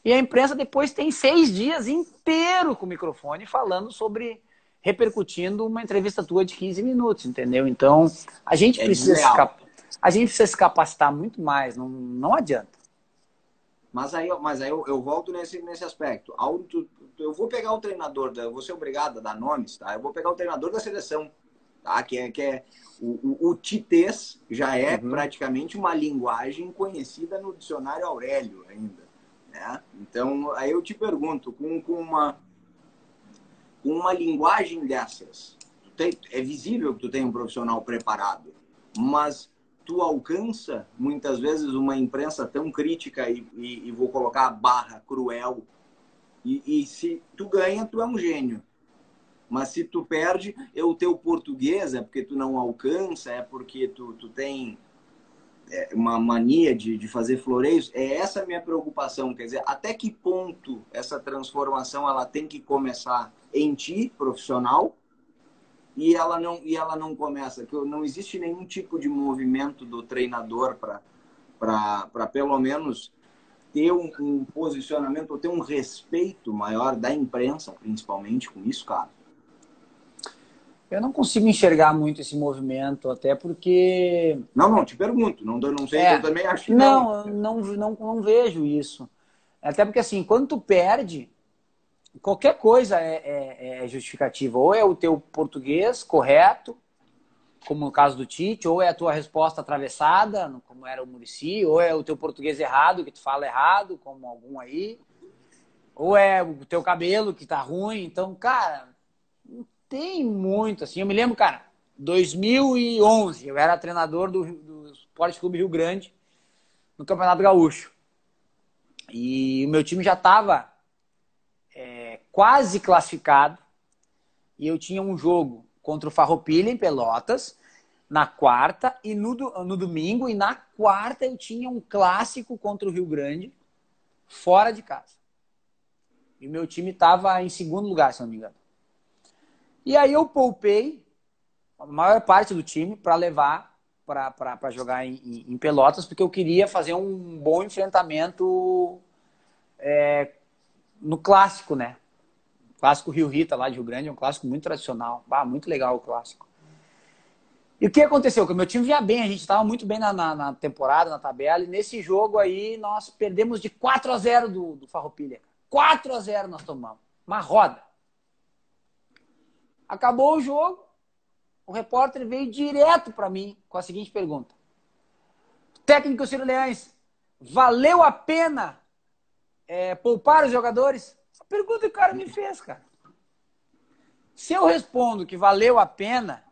e a imprensa depois tem seis dias inteiro com o microfone falando sobre repercutindo uma entrevista tua de 15 minutos, entendeu? Então, a gente é precisa se, a gente precisa se capacitar muito mais, não, não adianta. Mas aí, mas aí eu, eu volto nesse, nesse aspecto. Eu vou pegar o treinador, eu vou ser obrigado a dar nomes, tá? Eu vou pegar o treinador da seleção, tá? Que é, que é o, o, o titês já é uhum. praticamente uma linguagem conhecida no dicionário Aurélio ainda, né? Então, aí eu te pergunto, com, com uma com uma linguagem dessas, tem, é visível que tu tem um profissional preparado, mas tu alcança muitas vezes uma imprensa tão crítica e, e, e vou colocar a barra cruel e, e, se tu ganha tu é um gênio. Mas se tu perde é o teu português é porque tu não alcança é porque tu, tu tem é, uma mania de, de fazer floreios. É essa a minha preocupação quer dizer até que ponto essa transformação ela tem que começar em ti profissional e ela não e ela não começa que não existe nenhum tipo de movimento do treinador para para pelo menos ter um, um, posicionamento ou ter um respeito maior da imprensa principalmente com isso cara. Eu não consigo enxergar muito esse movimento até porque não não te pergunto não não sei é, eu também acho que não não. não não não vejo isso. Até porque assim quando tu perde qualquer coisa é, é, é, justificativa. Ou é o teu português correto, como no caso do Tite, ou é a tua resposta atravessada, como era o Murici, ou é o teu português errado, que tu fala errado, como algum aí, ou é o teu cabelo que tá ruim. Então, cara, não tem muito assim. Eu me lembro, cara, 2011, eu era treinador do, do Esporte Clube Rio Grande no Campeonato Gaúcho. E o meu time já estava quase classificado. E eu tinha um jogo contra o Farroupilha em Pelotas na quarta e no, no domingo e na quarta eu tinha um clássico contra o Rio Grande fora de casa. E meu time estava em segundo lugar, se não me engano. E aí eu poupei a maior parte do time para levar para jogar em, em, Pelotas, porque eu queria fazer um bom enfrentamento é, no clássico, né? Clássico Rio Rita, lá de Rio Grande, é um clássico muito tradicional. Bah, muito legal o clássico. E o que aconteceu? Que o meu time vinha bem, a gente estava muito bem na, na, na, temporada, na tabela, e nesse jogo aí nós perdemos de 4 a 0 do, do Farroupilha. 4 a 0 nós tomamos. Uma roda. Acabou o jogo, o repórter veio direto para mim com a seguinte pergunta. Técnico Ciro Leães, valeu a pena é, poupar os jogadores? Pergunta que o cara me fez, cara. Se eu respondo que valeu a pena,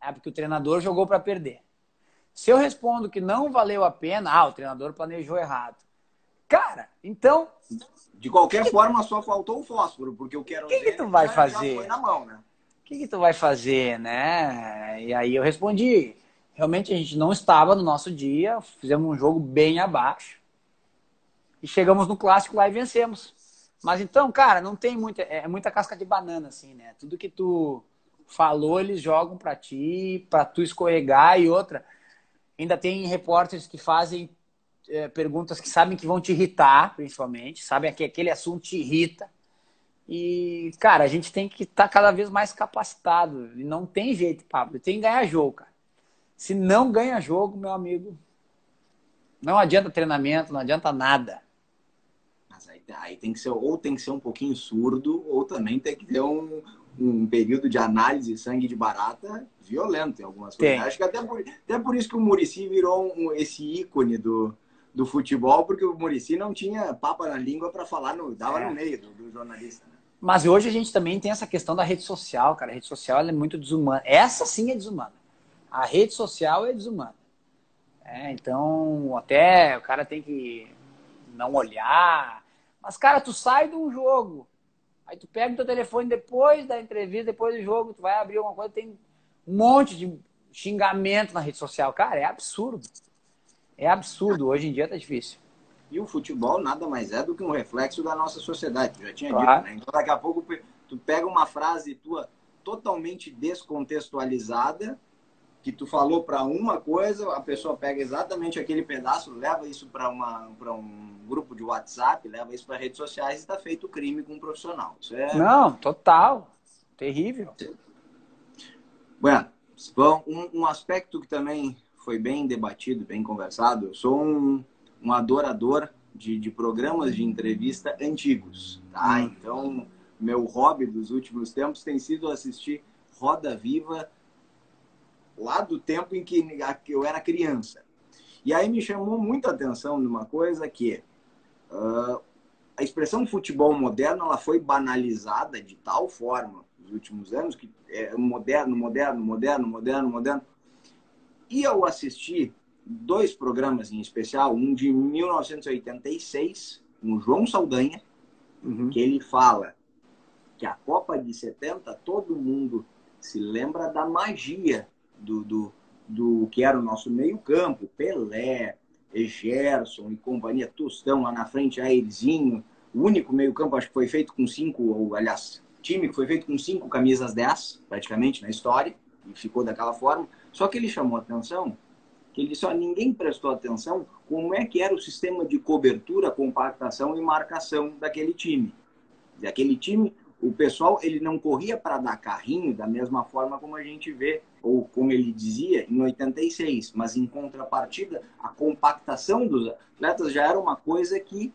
é porque o treinador jogou para perder. Se eu respondo que não valeu a pena, ah, o treinador planejou errado. Cara, então. De qualquer que forma, que... só faltou o fósforo, porque eu quero. O que, que tu vai fazer? O né? que, que tu vai fazer, né? E aí eu respondi. Realmente a gente não estava no nosso dia, fizemos um jogo bem abaixo. E chegamos no clássico lá e vencemos. Mas então, cara, não tem muita. É, é muita casca de banana, assim, né? Tudo que tu falou, eles jogam para ti, para tu escorregar e outra. Ainda tem repórteres que fazem é, perguntas que sabem que vão te irritar, principalmente, sabem que aquele assunto te irrita. E, cara, a gente tem que estar tá cada vez mais capacitado. E não tem jeito, Pablo. Tem que ganhar jogo, cara. Se não ganha jogo, meu amigo, não adianta treinamento, não adianta nada aí tem que ser, ou tem que ser um pouquinho surdo, ou também tem que ter um, um período de análise sangue de barata violento em algumas coisas. Acho que até por, até por isso que o Murici virou um, esse ícone do, do futebol, porque o Murici não tinha papa na língua para falar, no, dava é. no meio do, do jornalista. Né? Mas hoje a gente também tem essa questão da rede social, cara. A rede social é muito desumana. Essa sim é desumana. A rede social é desumana. É, então, até o cara tem que não olhar, mas, cara, tu sai de um jogo, aí tu pega o teu telefone depois da entrevista, depois do jogo, tu vai abrir alguma coisa, tem um monte de xingamento na rede social. Cara, é absurdo. É absurdo. Hoje em dia tá difícil. E o futebol nada mais é do que um reflexo da nossa sociedade, tu já tinha claro. dito, né? Então daqui a pouco tu pega uma frase tua totalmente descontextualizada que tu falou para uma coisa, a pessoa pega exatamente aquele pedaço, leva isso para um grupo de WhatsApp, leva isso para redes sociais e está feito crime com um profissional. É... Não, total. Terrível. Bueno, bom, um, um, aspecto que também foi bem debatido, bem conversado, eu sou um, um adorador de, de programas de entrevista antigos, tá? Hum. Então, meu hobby dos últimos tempos tem sido assistir Roda Viva lá do tempo em que eu era criança. E aí me chamou muita atenção numa coisa que uh, a expressão futebol moderno ela foi banalizada de tal forma nos últimos anos, que é moderno, moderno, moderno, moderno, moderno. E eu assisti dois programas em especial, um de 1986, com João Saldanha, uhum. que ele fala que a Copa de 70, todo mundo se lembra da magia do, do, do que era o nosso meio-campo, Pelé, Gerson e companhia, Tostão lá na frente, Airzinho, o único meio-campo acho que foi feito com cinco, ou aliás, time que foi feito com cinco camisas 10, praticamente, na história, e ficou daquela forma. Só que ele chamou atenção que ele só ninguém prestou atenção como é que era o sistema de cobertura, compactação e marcação daquele time. Daquele time, o pessoal ele não corria para dar carrinho da mesma forma como a gente vê ou como ele dizia em 86, mas em contrapartida a compactação dos atletas já era uma coisa que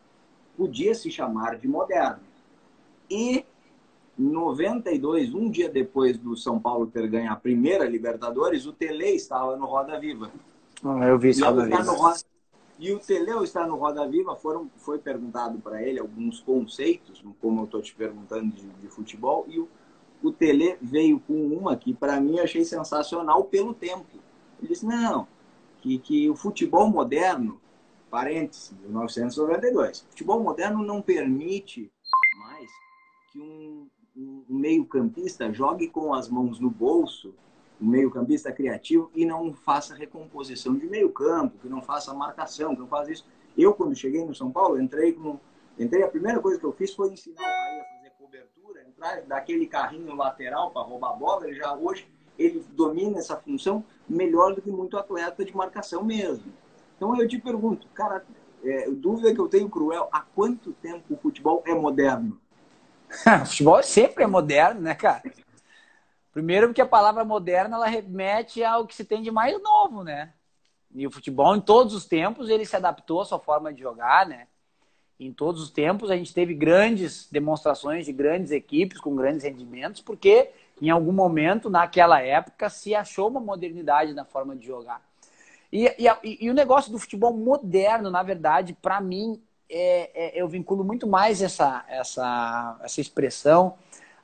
podia se chamar de moderno. E 92, um dia depois do São Paulo ter ganho a primeira Libertadores, o Tele estava no Roda Viva. Ah, eu vi isso Roda Viva. E o Teleu está no Roda Viva, foram, foi perguntado para ele alguns conceitos, como eu estou te perguntando de, de, futebol, e o, o Tele veio com uma que para mim achei sensacional pelo tempo. Ele disse, não, que, que o futebol moderno, parênteses, 1992, futebol moderno não permite mais que um, um meio campista jogue com as mãos no bolso o meio-campista criativo e não faça recomposição de meio-campo, que não faça marcação, que não faça isso. Eu, quando cheguei no São Paulo, entrei com. Entrei, a primeira coisa que eu fiz foi ensinar o Raí a fazer cobertura, entrar daquele carrinho lateral para roubar a bola. Ele já hoje ele domina essa função melhor do que muito atleta de marcação mesmo. Então eu te pergunto, cara, é, dúvida que eu tenho cruel, há quanto tempo o futebol é moderno? o futebol sempre é moderno, né, cara? Primeiro porque a palavra moderna ela remete ao que se tem de mais novo, né? E o futebol em todos os tempos ele se adaptou à sua forma de jogar, né? Em todos os tempos a gente teve grandes demonstrações de grandes equipes com grandes rendimentos, porque em algum momento naquela época se achou uma modernidade na forma de jogar. E, e, e o negócio do futebol moderno, na verdade, para mim, é, é, eu vinculo muito mais essa, essa, essa expressão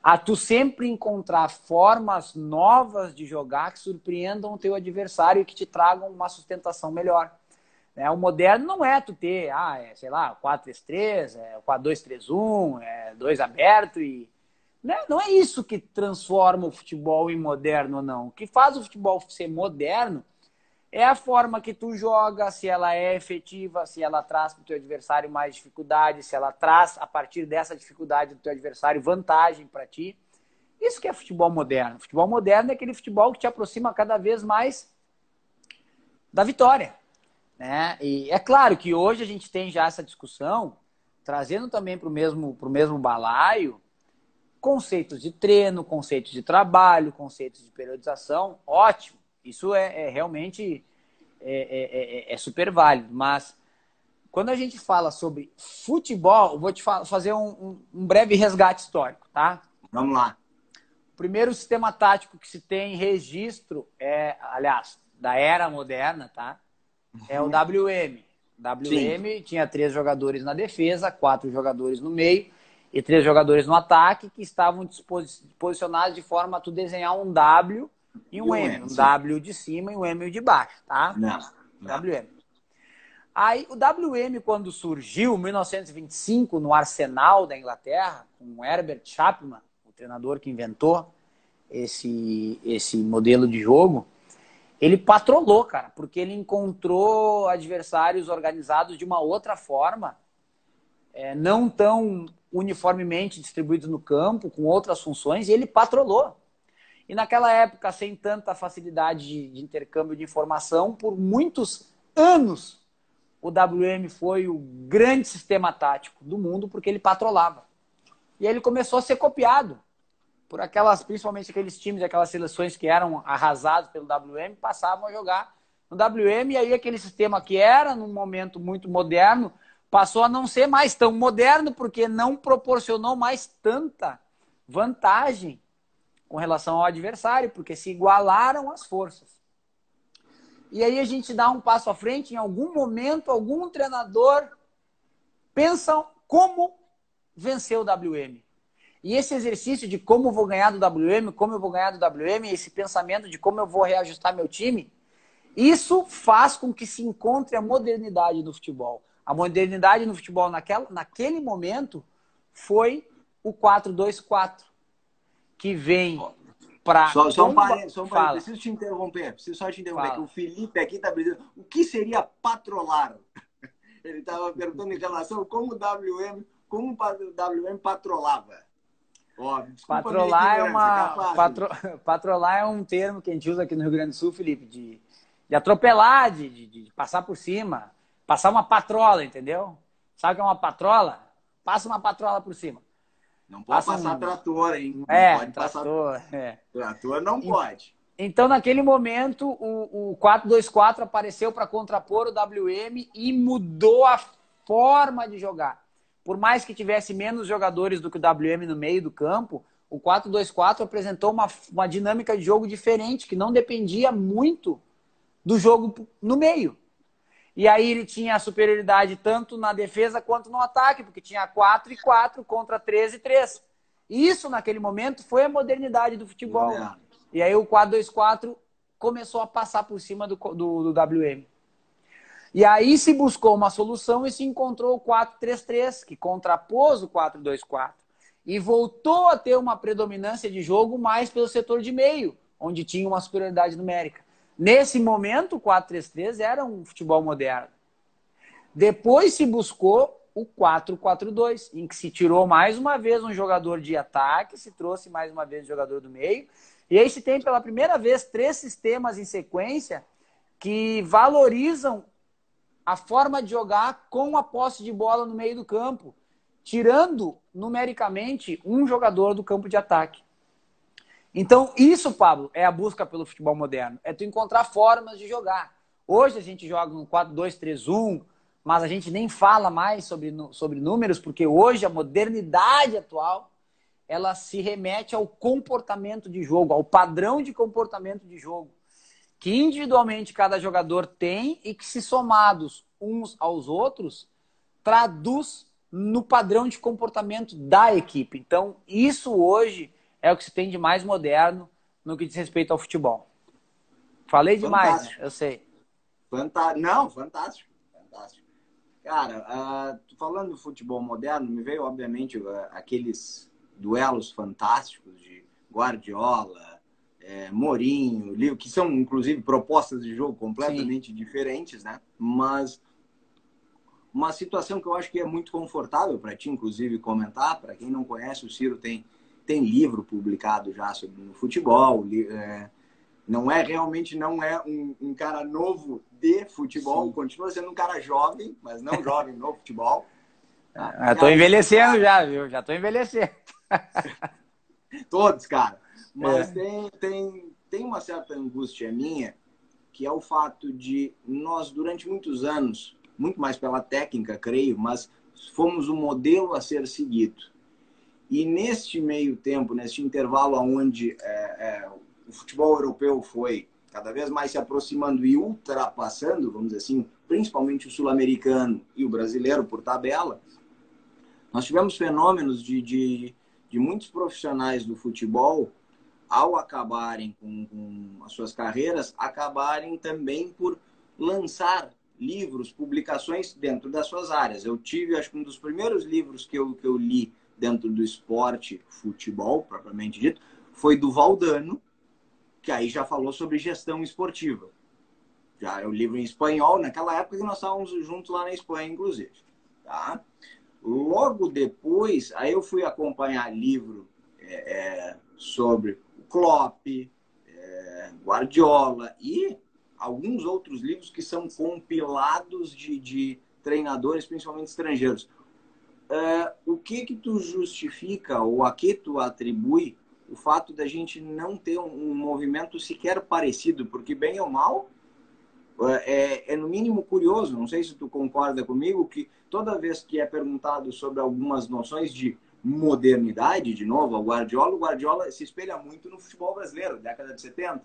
a tu sempre encontrar formas novas de jogar que surpreendam o teu adversário e que te tragam uma sustentação melhor. É, o moderno não é tu ter, ah, é, sei lá, 4-3-3, é 4-2-3-1, é 2 aberto e... Né? Não é isso que transforma o futebol em moderno, não. O que faz o futebol ser moderno é a forma que tu joga, se ela é efetiva, se ela traz para o teu adversário mais dificuldade, se ela traz, a partir dessa dificuldade do teu adversário, vantagem para ti. Isso que é futebol moderno. Futebol moderno é aquele futebol que te aproxima cada vez mais da vitória. Né? E é claro que hoje a gente tem já essa discussão, trazendo também para o mesmo, mesmo balaio, conceitos de treino, conceitos de trabalho, conceitos de periodização, ótimo. Isso é, é realmente é, é, é, é, super válido. Mas quando a gente fala sobre futebol, vou te fazer um, um, um, breve resgate histórico, tá? Vamos lá. O primeiro sistema tático que se tem registro é, aliás, da era moderna, tá? É o uhum. WM. WM Sim. tinha três jogadores na defesa, quatro jogadores no meio e três jogadores no ataque que estavam posicionados de forma a tu desenhar um W e um, M, um W de cima e um M de baixo, tá? Não, não. WM. Aí o WM, quando surgiu, em 1925, no Arsenal da Inglaterra, com Herbert Chapman, o treinador que inventou esse, esse modelo de jogo, ele patrolou, cara, porque ele encontrou adversários organizados de uma outra forma, é, não tão uniformemente distribuídos no campo, com outras funções, e ele patrolou. E naquela época, sem tanta facilidade de, de intercâmbio de informação, por muitos anos, o WM foi o grande sistema tático do mundo porque ele patrolava. E ele começou a ser copiado por aquelas, principalmente aqueles times, aquelas seleções que eram arrasados pelo WM, passavam a jogar no WM, e aí aquele sistema que era num momento muito moderno, passou a não ser mais tão moderno, porque não proporcionou mais tanta vantagem com relação ao adversário, porque se igualaram as forças. E aí a gente dá um passo à frente, em algum momento, algum treinador pensa como vencer o WM. E esse exercício de como vou ganhar do WM, como eu vou ganhar do WM, esse pensamento de como eu vou reajustar meu time, isso faz com que se encontre a modernidade no futebol. A modernidade no futebol naquela, naquele momento foi o 4-2-4, que vem para. Só, só um parênteses, só um parênteses. preciso te interromper, preciso só te interromper, que o Felipe aqui está dizendo o que seria patrolar? Ele estava perguntando em relação como o WM, como o WM patrolava. Ó, patrolar é uma patro... patrolar é um termo que a gente usa aqui no Rio Grande do Sul, Felipe, de, de atropelar, de, de, de passar por cima, passar uma patrola, entendeu? Sabe o que é uma patrola? Passa uma patrola por cima. Não pode Passa passar trator, hein? Não é, trator. Passar... É. Trator não pode. Então, naquele momento, o, o 4-2-4 apareceu para contrapor o WM e mudou a forma de jogar por mais que tivesse menos jogadores do que o WM no meio do campo, o 4-2-4 apresentou uma, uma dinâmica de jogo diferente, que não dependia muito do jogo no meio. E aí ele tinha a superioridade tanto na defesa quanto no ataque, porque tinha 4 e 4 contra 3 e 3. Isso, naquele momento, foi a modernidade do futebol. É. E aí o 4-2-4 começou a passar por cima do, do, do WM. E aí se buscou uma solução e se encontrou o 4-3-3, que contrapôs o 4-2-4. E voltou a ter uma predominância de jogo mais pelo setor de meio, onde tinha uma superioridade numérica. Nesse momento, o 4-3-3 era um futebol moderno. Depois se buscou o 4-4-2, em que se tirou mais uma vez um jogador de ataque, se trouxe mais uma vez um jogador do meio. E aí se tem pela primeira vez três sistemas em sequência que valorizam a forma de jogar com a posse de bola no meio do campo, tirando numericamente um jogador do campo de ataque. Então, isso, Pablo, é a busca pelo futebol moderno. É tu encontrar formas de jogar. Hoje a gente joga no 4-2-3-1, mas a gente nem fala mais sobre, sobre números, porque hoje a modernidade atual ela se remete ao comportamento de jogo, ao padrão de comportamento de jogo que individualmente cada jogador tem e que, se somados uns aos outros, traduz no padrão de comportamento da equipe. Então, isso hoje é o que se tem de mais moderno no que diz respeito ao futebol. Falei demais, eu sei. Fantástico. Não, fantástico. Fantástico. Cara, uh, falando do futebol moderno, me veio, obviamente, uh, aqueles duelos fantásticos de Guardiola, é, Mourinho, que são inclusive propostas de jogo completamente Sim. diferentes, né? Mas uma situação que eu acho que é muito confortável para ti, inclusive, comentar. Para quem não conhece, o Ciro tem, tem livro publicado já sobre o futebol. É, não é realmente não é um, um cara novo de futebol, Sim. continua sendo um cara jovem, mas não jovem no futebol. Ah, tô envelhecendo já, viu? Já tô envelhecendo. Todos, cara. Mas é. tem, tem, tem uma certa angústia minha, que é o fato de nós, durante muitos anos, muito mais pela técnica, creio, mas fomos o um modelo a ser seguido. E neste meio tempo, neste intervalo onde é, é, o futebol europeu foi cada vez mais se aproximando e ultrapassando, vamos dizer assim, principalmente o sul-americano e o brasileiro por tabela, nós tivemos fenômenos de, de, de muitos profissionais do futebol ao acabarem com, com as suas carreiras, acabarem também por lançar livros, publicações dentro das suas áreas. Eu tive, acho que um dos primeiros livros que eu, que eu li dentro do esporte, futebol, propriamente dito, foi do Valdano, que aí já falou sobre gestão esportiva. Já é o livro em espanhol, naquela época que nós estávamos juntos lá na Espanha, inclusive. Tá? Logo depois, aí eu fui acompanhar livro é, é, sobre Klopp, é, Guardiola e alguns outros livros que são compilados de, de treinadores, principalmente estrangeiros. É, o que que tu justifica ou a que tu atribui o fato da gente não ter um, um movimento sequer parecido? Porque, bem ou mal, é, é, no mínimo curioso, não sei se tu concorda comigo, que toda vez que é perguntado sobre algumas noções de modernidade, de novo, ao Guardiola, o Guardiola se espelha muito no futebol brasileiro, década de 70.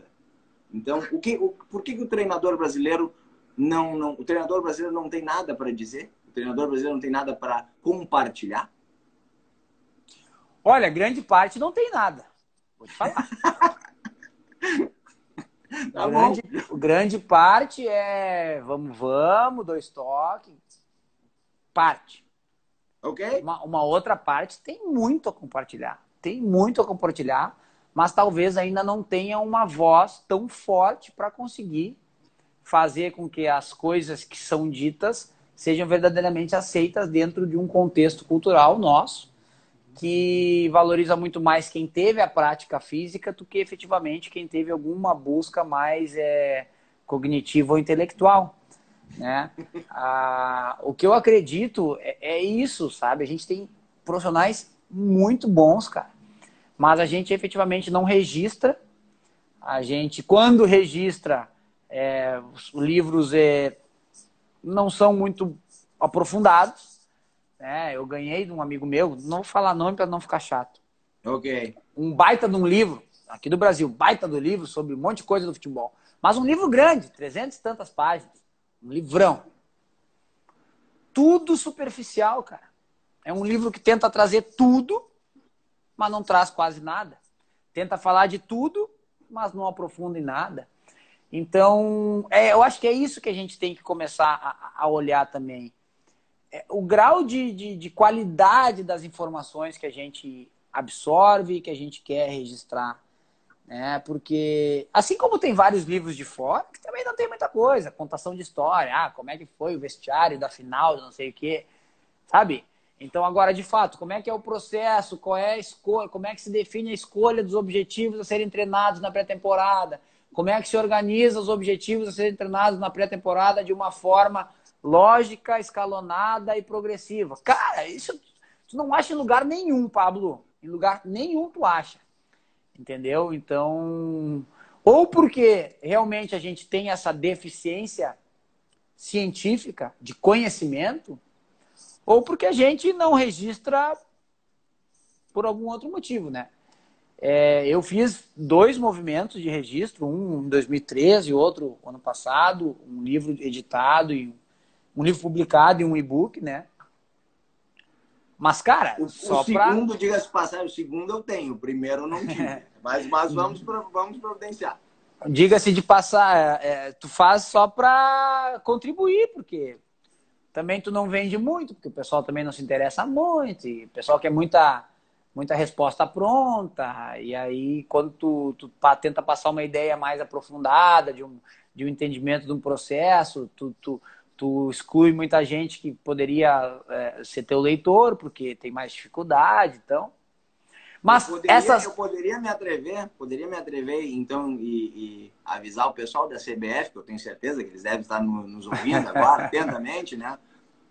Então, o que, o, por que, que o treinador brasileiro não, não, o treinador brasileiro não tem nada para dizer? Treinador brasileiro não tem nada para compartilhar? Olha, grande parte não tem nada. Vou te falar. tá grande, grande parte é vamos, vamos, dois toques. Parte. Ok. Uma, uma outra parte tem muito a compartilhar. Tem muito a compartilhar, mas talvez ainda não tenha uma voz tão forte para conseguir fazer com que as coisas que são ditas sejam verdadeiramente aceitas dentro de um contexto cultural nosso que valoriza muito mais quem teve a prática física do que efetivamente quem teve alguma busca mais é, cognitiva ou intelectual. Né? Ah, o que eu acredito é, é, isso, sabe? A gente tem profissionais muito bons, cara, mas a gente efetivamente não registra. A gente, quando registra, é, os livros é, não são muito aprofundados é, eu ganhei de um amigo meu, não vou falar nome para não ficar chato. Ok. Um baita de um livro, aqui do Brasil, baita do livro sobre um monte de coisa do futebol. Mas um livro grande, 300 e tantas páginas. Um livrão. Tudo superficial, cara. É um livro que tenta trazer tudo, mas não traz quase nada. Tenta falar de tudo, mas não aprofunda em nada. Então, é, eu acho que é isso que a gente tem que começar a, a olhar também é, o grau de, de, de, qualidade das informações que a gente absorve, que a gente quer registrar. Né? Porque, assim como tem vários livros de fora, que também não tem muita coisa, contação de história, ah, como é que foi o vestiário da final, não sei o quê, sabe? Então, agora, de fato, como é que é o processo, qual é a escolha, como é que se define a escolha dos objetivos a serem treinados na pré-temporada, como é que se organiza os objetivos a serem treinados na pré-temporada de uma forma lógica, escalonada e progressiva. Cara, isso tu não acha em lugar nenhum, Pablo. Em lugar nenhum tu acha. Entendeu? Então, ou porque realmente a gente tem essa deficiência científica de conhecimento, ou porque a gente não registra por algum outro motivo, né? É, eu fiz dois movimentos de registro, um em 2013 e outro ano passado, um livro editado e um livro publicado e um e-book, né? Mas, cara, o, só o segundo, pra... diga-se passagem, o segundo eu tenho, o primeiro eu não tive. mas, mas vamos, vamos providenciar. Diga-se de passar, é, é, tu faz só para contribuir, porque também tu não vende muito, porque o pessoal também não se interessa muito, e o pessoal quer muita, muita resposta pronta, e aí quando tu, tu tenta passar uma ideia mais aprofundada de um, de um entendimento de um processo, tu, tu, tu exclui muita gente que poderia é, ser teu leitor, porque tem mais dificuldade, então. Mas eu poderia, essas... eu poderia me atrever, poderia me atrever, então, e, e, avisar o pessoal da CBF, que eu tenho certeza que eles devem estar no, nos ouvindo agora, atentamente, né?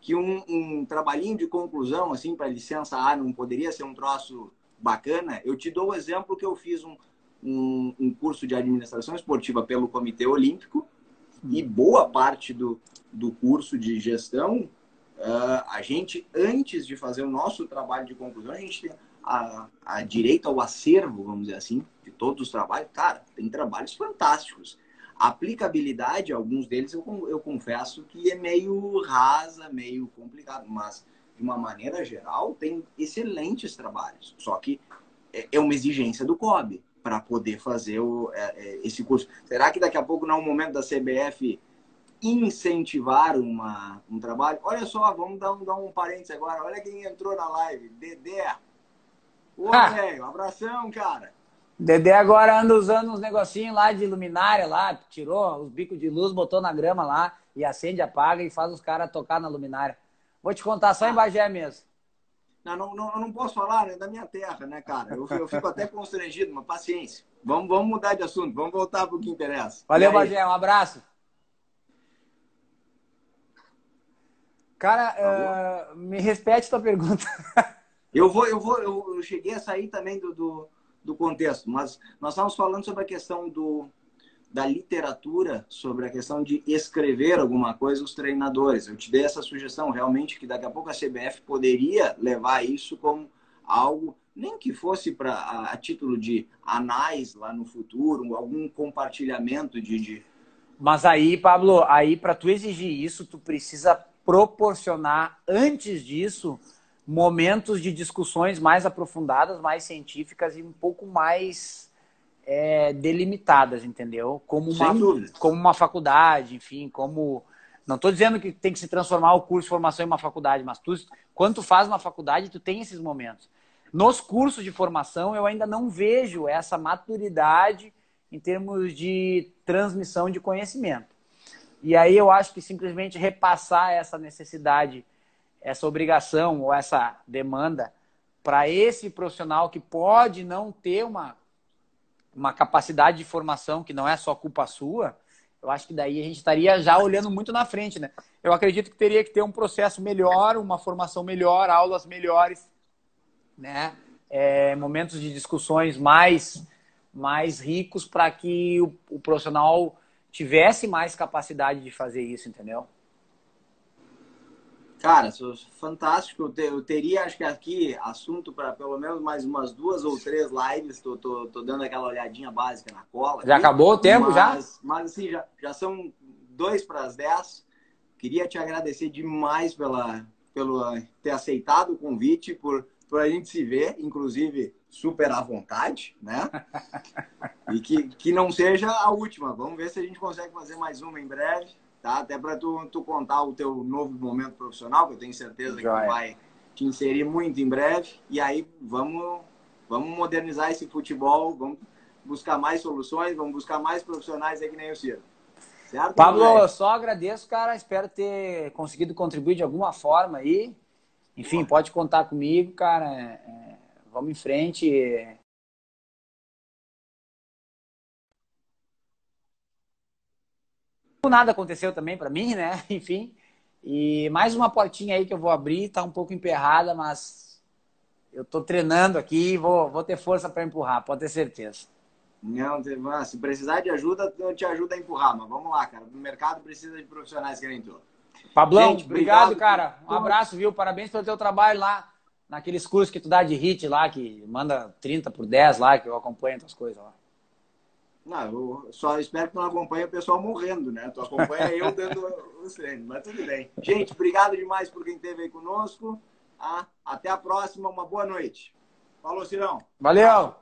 Que um, um trabalhinho de conclusão, assim, para licença A não poderia ser um troço bacana. Eu te dou o exemplo que eu fiz um, um, um curso de administração esportiva pelo Comitê Olímpico, e boa parte do, do curso de gestão, uh, a gente, antes de fazer o nosso trabalho de conclusão, a gente tem a, a direito ao acervo, vamos dizer assim, de todos os trabalhos. Cara, tem trabalhos fantásticos. A aplicabilidade, alguns deles, eu, eu confesso que é meio rasa, meio complicado, mas de uma maneira geral, tem excelentes trabalhos. Só que é, é uma exigência do COB para poder fazer o, é, é, esse curso. Será que daqui a pouco não é o momento da CBF incentivar uma, um trabalho? Olha só, vamos dar um, dar um parênteses agora. Olha quem entrou na live, Dedé. Ô, ah. velho, abração, cara. Dedé agora anda usando uns negocinhos lá de luminária lá, tirou os bicos de luz, botou na grama lá e acende, apaga e faz os caras tocar na luminária. Vou te contar só ah. em Bagé mesmo. Não, não, não, não posso falar né, da minha terra, né, cara? Eu, eu fico até constrangido, mas paciência. Vamos, vamos mudar de assunto, vamos voltar para o que interessa. Valeu, Bagé, um abraço. Cara, uh, me repete tua pergunta. eu vou, eu vou, eu cheguei a sair também do, do, do contexto, mas nós estávamos falando sobre a questão do, da literatura sobre a questão de escrever alguma coisa os treinadores. Eu te dei essa sugestão realmente que daqui a pouco a CBF poderia levar isso como algo nem que fosse para a, a, título de anais lá no futuro, algum compartilhamento de, de... Mas aí, Pablo, aí para tu exigir isso, tu precisa proporcionar antes disso momentos de discussões mais aprofundadas, mais científicas e um pouco mais é, delimitadas, entendeu? Como uma, como uma faculdade, enfim, como. Não estou dizendo que tem que se transformar o curso de formação em uma faculdade, mas tu, quando tu faz uma faculdade, tu tem esses momentos. Nos cursos de formação, eu ainda não vejo essa maturidade em termos de transmissão de conhecimento. E aí eu acho que simplesmente repassar essa necessidade, essa obrigação ou essa demanda para esse profissional que pode não ter uma, uma capacidade de formação que não é só culpa sua, eu acho que daí a gente estaria já olhando muito na frente, né? Eu acredito que teria que ter um processo melhor, uma formação melhor, aulas melhores, né? É, momentos de discussões mais mais ricos para que o, o profissional tivesse mais capacidade de fazer isso, entendeu? Cara, fantástico. Eu teria, acho que aqui, assunto para pelo menos mais umas duas ou três lives. Tô, tô, tô dando aquela olhadinha básica na cola. Já aqui. acabou o tempo, mas, já? Mas, assim, já, já são dois para as dez. Queria te agradecer demais pela, pelo ter aceitado o convite, por, por a gente se ver, inclusive super à vontade, né? E que, que não seja a última. Vamos ver se a gente consegue fazer mais uma em breve, tá? Até para tu, tu contar o teu novo momento profissional, que eu tenho certeza que vai te inserir muito em breve. E aí vamos, vamos modernizar esse futebol, vamos buscar mais soluções, vamos buscar mais profissionais aí que nem o Ciro. Certo, Pablo, eu só agradeço, cara. Espero ter conseguido contribuir de alguma forma aí. Enfim, pode contar comigo, cara. É vamos em frente. Nada aconteceu também para mim, né? Enfim. E mais uma portinha aí que eu vou abrir, tá um pouco emperrada, mas eu tô treinando aqui e vou, vou ter força para empurrar, pode ter certeza. Não, se precisar de ajuda, eu te ajudo a empurrar, mas vamos lá, cara. O mercado precisa de profissionais que nem tu. Pablão, Gente, obrigado, obrigado, cara. Um abraço, viu? Parabéns pelo teu trabalho lá naqueles cursos que tu dá de hit lá, que manda 30 por 10 lá, que eu acompanho as coisas lá. Não, eu só espero que não acompanhe o pessoal morrendo, né? Tu acompanha eu dando os treinos, mas tudo bem. Gente, obrigado demais por quem esteve aí conosco. Ah, até a próxima, uma boa noite. Falou, Cirão. Valeu!